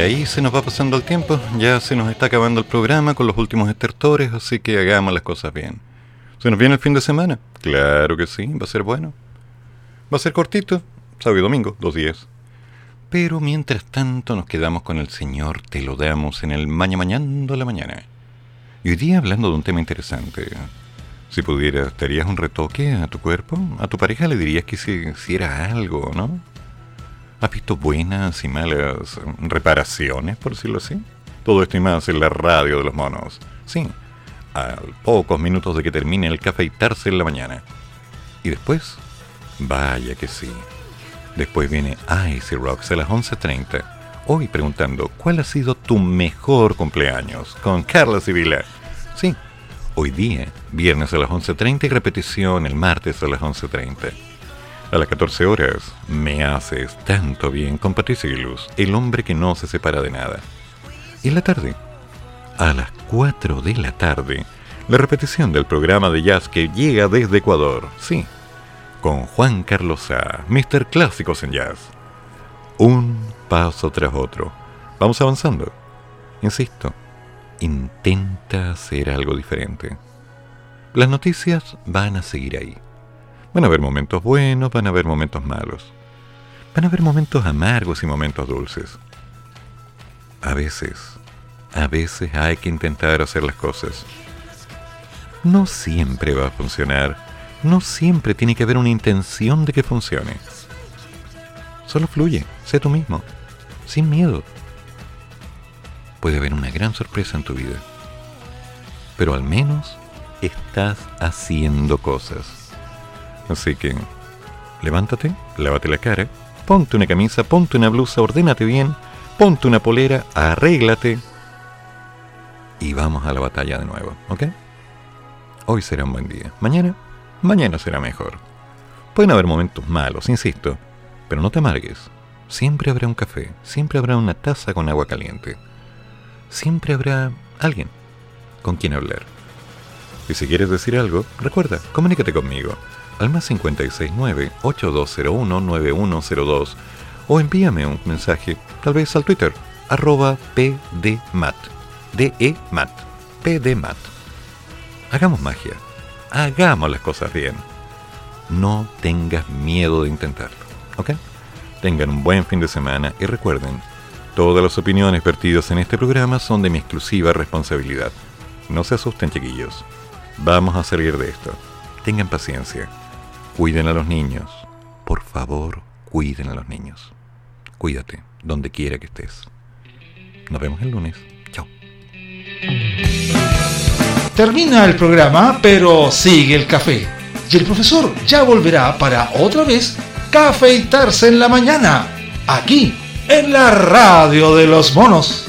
Ahí se nos va pasando el tiempo. Ya se nos está acabando el programa con los últimos estertores, así que hagamos las cosas bien. ¿Se nos viene el fin de semana? Claro que sí, va a ser bueno. Va a ser cortito, sábado y domingo, dos días. Pero mientras tanto nos quedamos con el Señor, te lo damos en el mañana mañana la mañana. Y hoy día hablando de un tema interesante. Si pudieras, ¿te harías un retoque a tu cuerpo? ¿A tu pareja le dirías que hiciera algo, no? ¿Has visto buenas y malas reparaciones, por decirlo así? Todo esto y más en la radio de los monos. Sí, a pocos minutos de que termine el cafeitarse en la mañana. Y después, vaya que sí. Después viene Icy Rocks a las 11.30. Hoy preguntando, ¿cuál ha sido tu mejor cumpleaños? Con Carla Sibila. Sí, hoy día, viernes a las 11.30 y repetición el martes a las 11.30. A las 14 horas, me haces tanto bien con Patricia Luz, el hombre que no se separa de nada. Y en la tarde, a las 4 de la tarde, la repetición del programa de jazz que llega desde Ecuador. Sí, con Juan Carlos A, Mr. Clásicos en Jazz. Un paso tras otro. Vamos avanzando. Insisto, intenta hacer algo diferente. Las noticias van a seguir ahí. Van a haber momentos buenos, van a haber momentos malos. Van a haber momentos amargos y momentos dulces. A veces, a veces hay que intentar hacer las cosas. No siempre va a funcionar no siempre tiene que haber una intención de que funcione. Solo fluye, sé tú mismo, sin miedo. Puede haber una gran sorpresa en tu vida, pero al menos estás haciendo cosas. Así que, levántate, lávate la cara, ponte una camisa, ponte una blusa, ordénate bien, ponte una polera, arréglate y vamos a la batalla de nuevo, ¿ok? Hoy será un buen día. Mañana mañana será mejor. Pueden haber momentos malos, insisto, pero no te amargues. Siempre habrá un café, siempre habrá una taza con agua caliente. Siempre habrá alguien con quien hablar. Y si quieres decir algo, recuerda, comunícate conmigo al más 569-8201-9102 o envíame un mensaje, tal vez al Twitter, arroba pdmat, D-E-MAT, pdmat. Hagamos magia hagamos las cosas bien. No tengas miedo de intentarlo, ¿ok? Tengan un buen fin de semana y recuerden, todas las opiniones vertidas en este programa son de mi exclusiva responsabilidad. No se asusten, chiquillos. Vamos a salir de esto. Tengan paciencia. Cuiden a los niños. Por favor, cuiden a los niños. Cuídate, donde quiera que estés. Nos vemos el lunes. Chao. Termina el programa, pero sigue el café. Y el profesor ya volverá para otra vez cafeitarse en la mañana, aquí, en la radio de los monos.